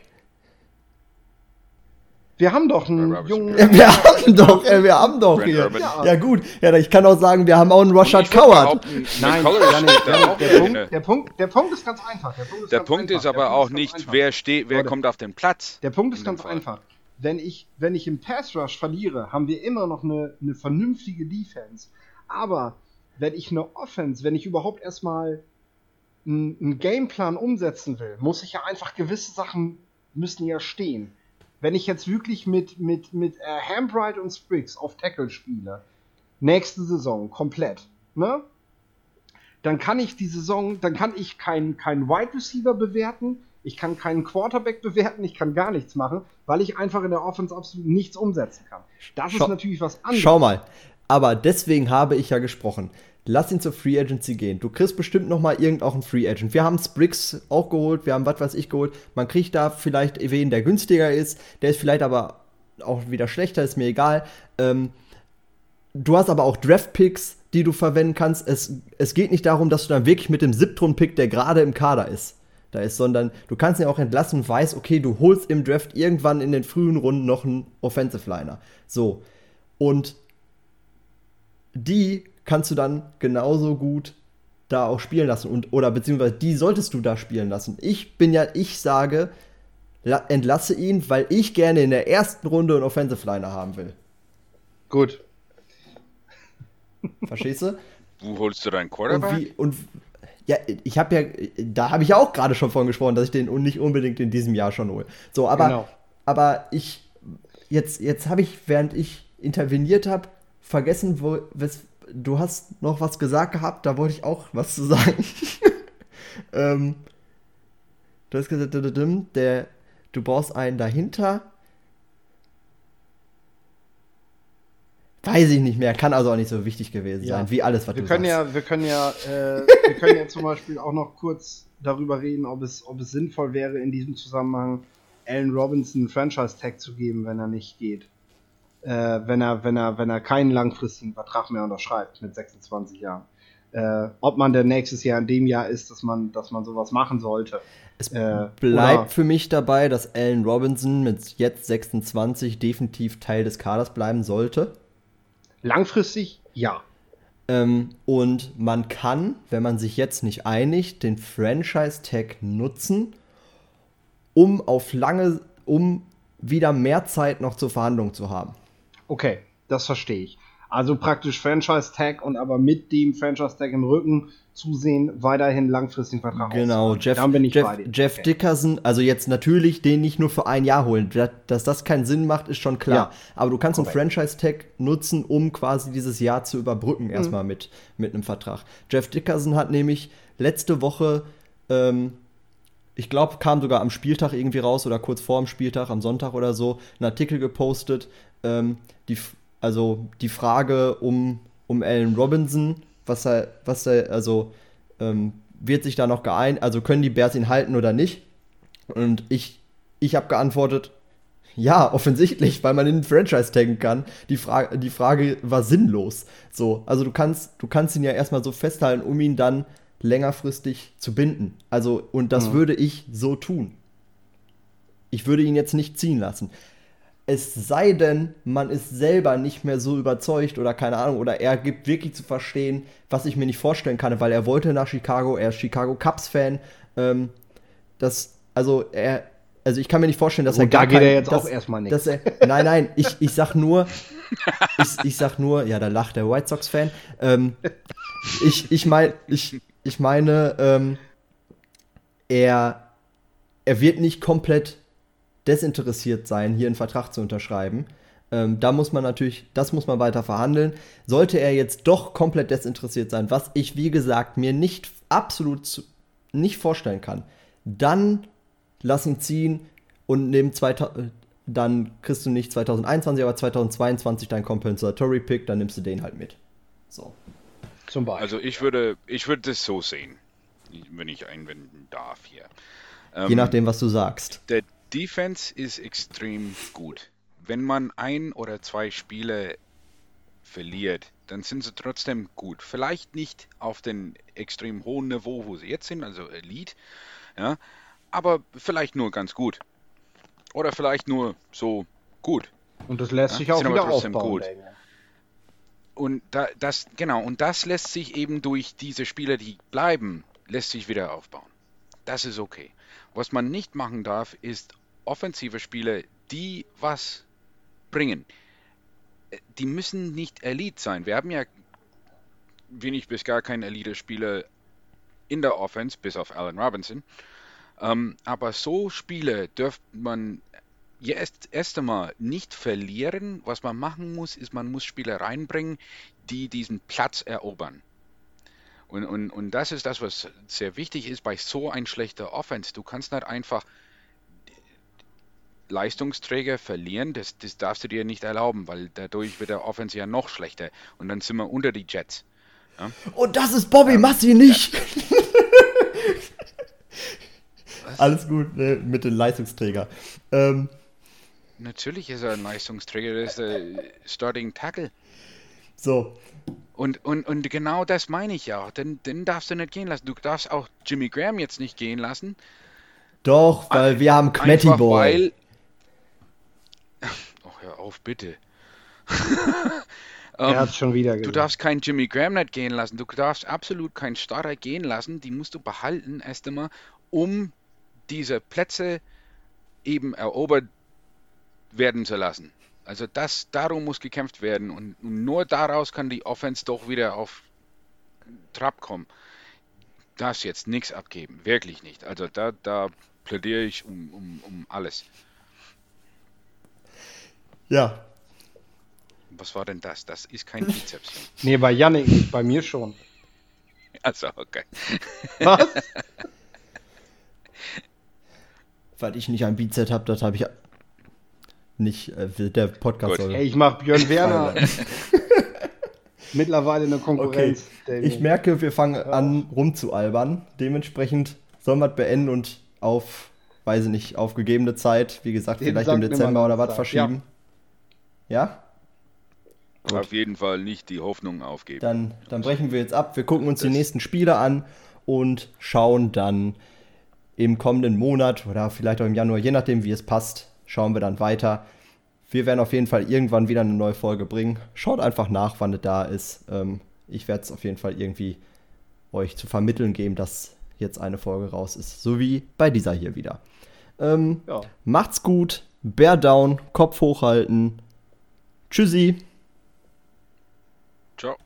Wir haben doch einen jungen. Ja, wir haben doch, äh, wir haben doch hier. Ja. ja. gut, ja, ich kann auch sagen, wir haben auch einen Rashad Coward. Nein, Janik, der, Punkt, der, Punkt, der Punkt ist ganz einfach. Der Punkt ist, der Punkt ist aber auch nicht, wer steht, wer kommt auf den Platz. Der Punkt ist ganz Fall. einfach. Wenn ich, wenn ich im Pass Rush verliere, haben wir immer noch eine, eine vernünftige Defense. Aber wenn ich eine Offense, wenn ich überhaupt erstmal einen Gameplan umsetzen will, muss ich ja einfach gewisse Sachen müssen ja stehen wenn ich jetzt wirklich mit, mit, mit äh, Hambright und Spriggs auf Tackle spiele, nächste Saison komplett, ne? Dann kann ich die Saison, dann kann ich keinen kein Wide Receiver bewerten, ich kann keinen Quarterback bewerten, ich kann gar nichts machen, weil ich einfach in der Offense absolut nichts umsetzen kann. Das Schau, ist natürlich was anderes. Schau mal, aber deswegen habe ich ja gesprochen lass ihn zur Free Agency gehen. Du kriegst bestimmt noch mal irgendeinen Free Agent. Wir haben Spriggs auch geholt, wir haben was weiß ich geholt. Man kriegt da vielleicht wen, der günstiger ist, der ist vielleicht aber auch wieder schlechter, ist mir egal. Ähm, du hast aber auch Draft Picks, die du verwenden kannst. Es, es geht nicht darum, dass du dann wirklich mit dem Siebtrunden-Pick, der gerade im Kader ist, da ist, sondern du kannst ihn auch entlassen und weißt, okay, du holst im Draft irgendwann in den frühen Runden noch einen Offensive Liner. So. Und die kannst du dann genauso gut da auch spielen lassen und oder beziehungsweise die solltest du da spielen lassen. Ich bin ja, ich sage, entlasse ihn, weil ich gerne in der ersten Runde einen Offensive Liner haben will. Gut. Verstehst du? Wo holst du deinen Quarterback? Und, wie, und ja, ich habe ja, da habe ich ja auch gerade schon von gesprochen, dass ich den nicht unbedingt in diesem Jahr schon hole. So, aber, genau. aber ich, jetzt, jetzt habe ich, während ich interveniert habe, vergessen, wo, wes, du hast noch was gesagt gehabt, da wollte ich auch was zu sagen. ähm, du hast gesagt, der, du brauchst einen dahinter. Weiß ich nicht mehr, kann also auch nicht so wichtig gewesen ja. sein, wie alles, was wir du können sagst. Ja, wir können ja, äh, wir können ja zum Beispiel auch noch kurz darüber reden, ob es, ob es sinnvoll wäre, in diesem Zusammenhang Allen Robinson einen Franchise-Tag zu geben, wenn er nicht geht äh, wenn er, wenn er, wenn er keinen langfristigen Vertrag mehr unterschreibt mit 26 Jahren. Äh, ob man denn nächstes Jahr in dem Jahr ist, dass man, dass man sowas machen sollte. Es äh, bleibt für mich dabei, dass Allen Robinson mit jetzt 26 definitiv Teil des Kaders bleiben sollte. Langfristig ja. Ähm, und man kann, wenn man sich jetzt nicht einigt, den Franchise-Tag nutzen, um auf lange, um wieder mehr Zeit noch zur Verhandlung zu haben. Okay, das verstehe ich. Also praktisch Franchise-Tag und aber mit dem Franchise-Tag im Rücken zusehen, weiterhin langfristigen Vertrag Genau, Jeff, Jeff, Jeff okay. Dickerson, also jetzt natürlich den nicht nur für ein Jahr holen. Dass das keinen Sinn macht, ist schon klar. Ja. Aber du kannst Correct. einen Franchise-Tag nutzen, um quasi dieses Jahr zu überbrücken, mhm. erstmal mit, mit einem Vertrag. Jeff Dickerson hat nämlich letzte Woche, ähm, ich glaube, kam sogar am Spieltag irgendwie raus oder kurz vor dem Spieltag, am Sonntag oder so, einen Artikel gepostet, ähm, die, also die Frage um, um Allen Robinson, was er, was er, also ähm, wird sich da noch geeint, also können die Bears ihn halten oder nicht? Und ich, ich habe geantwortet, ja, offensichtlich, weil man in den Franchise taggen kann. Die, Fra die Frage war sinnlos. So, also du kannst, du kannst ihn ja erstmal so festhalten, um ihn dann längerfristig zu binden. Also, und das mhm. würde ich so tun. Ich würde ihn jetzt nicht ziehen lassen. Es sei denn, man ist selber nicht mehr so überzeugt oder keine Ahnung, oder er gibt wirklich zu verstehen, was ich mir nicht vorstellen kann, weil er wollte nach Chicago, er ist Chicago Cubs-Fan. Ähm, das, also er, also ich kann mir nicht vorstellen, dass Und er gar da geht kein, er jetzt dass, auch erstmal nicht. nein, nein, ich, ich sag nur, ich, ich sag nur, ja, da lacht der White Sox-Fan. Ähm, ich, ich, mein, ich, ich meine, ähm, er, er wird nicht komplett desinteressiert sein, hier einen Vertrag zu unterschreiben. Ähm, da muss man natürlich, das muss man weiter verhandeln. Sollte er jetzt doch komplett desinteressiert sein, was ich, wie gesagt, mir nicht absolut zu, nicht vorstellen kann, dann lass ihn ziehen und nimm 2000, dann kriegst du nicht 2021, aber 2022 dein Compensatory Pick, dann nimmst du den halt mit. So. Zum Beispiel. Also ich würde, ich würde das so sehen, wenn ich einwenden darf hier. Ähm, Je nachdem, was du sagst. Der Defense ist extrem gut. Wenn man ein oder zwei Spiele verliert, dann sind sie trotzdem gut. Vielleicht nicht auf dem extrem hohen Niveau, wo sie jetzt sind, also Elite, ja, aber vielleicht nur ganz gut. Oder vielleicht nur so gut. Und das lässt ja? sich auch wieder aufbauen. Gut. Und da, das, genau, und das lässt sich eben durch diese Spieler, die bleiben, lässt sich wieder aufbauen. Das ist okay. Was man nicht machen darf, ist offensive Spieler, die was bringen. Die müssen nicht Elite sein. Wir haben ja wenig bis gar keinen Elite-Spieler in der Offense, bis auf Allen Robinson. Ähm, aber so Spiele dürfte man jetzt erst einmal nicht verlieren. Was man machen muss, ist, man muss Spieler reinbringen, die diesen Platz erobern. Und, und, und das ist das, was sehr wichtig ist bei so ein schlechter Offense. Du kannst nicht einfach Leistungsträger verlieren, das, das darfst du dir nicht erlauben, weil dadurch wird der Offense ja noch schlechter und dann sind wir unter die Jets. Ja? Und das ist Bobby ähm, Massi nicht! Ja. Alles gut ne, mit den Leistungsträger. Ähm, Natürlich ist er ein Leistungsträger, das ist der Starting Tackle. So. Und, und, und genau das meine ich ja auch. Den, den darfst du nicht gehen lassen. Du darfst auch Jimmy Graham jetzt nicht gehen lassen. Doch, weil wir haben Kmetty Boy. Weil... Oh, hör auf, bitte. er hat schon wieder gesagt. Du darfst keinen Jimmy Graham nicht gehen lassen. Du darfst absolut keinen Starter gehen lassen. Die musst du behalten, erst einmal, um diese Plätze eben erobert werden zu lassen. Also das, darum muss gekämpft werden und, nur daraus kann die Offense doch wieder auf Trab kommen. Das jetzt nichts abgeben, wirklich nicht. Also da, da plädiere ich um, um, um alles. Ja. Was war denn das? Das ist kein Bizeps. nee, bei Yannick nicht, bei mir schon. Also, okay. Was? Weil ich nicht ein Bizeps habe, das habe ich nicht äh, der Podcast soll. Hey, ich mache Björn Werner. Mittlerweile eine Konkurrenz. Okay. Ich merke, wir fangen ja. an rumzualbern. Dementsprechend sollen wir es beenden und auf, weiß ich nicht, auf gegebene Zeit, wie gesagt, Den vielleicht im Dezember oder was verschieben. Ja? Ja? Auf jeden Fall nicht die Hoffnung aufgeben. Dann, dann brechen wir jetzt ab. Wir gucken uns das die nächsten Spiele an und schauen dann im kommenden Monat oder vielleicht auch im Januar, je nachdem, wie es passt, schauen wir dann weiter. Wir werden auf jeden Fall irgendwann wieder eine neue Folge bringen. Schaut einfach nach, wann es da ist. Ähm, ich werde es auf jeden Fall irgendwie euch zu vermitteln geben, dass jetzt eine Folge raus ist. So wie bei dieser hier wieder. Ähm, ja. Macht's gut. Bear down. Kopf hochhalten. Tschüssi. Ciao.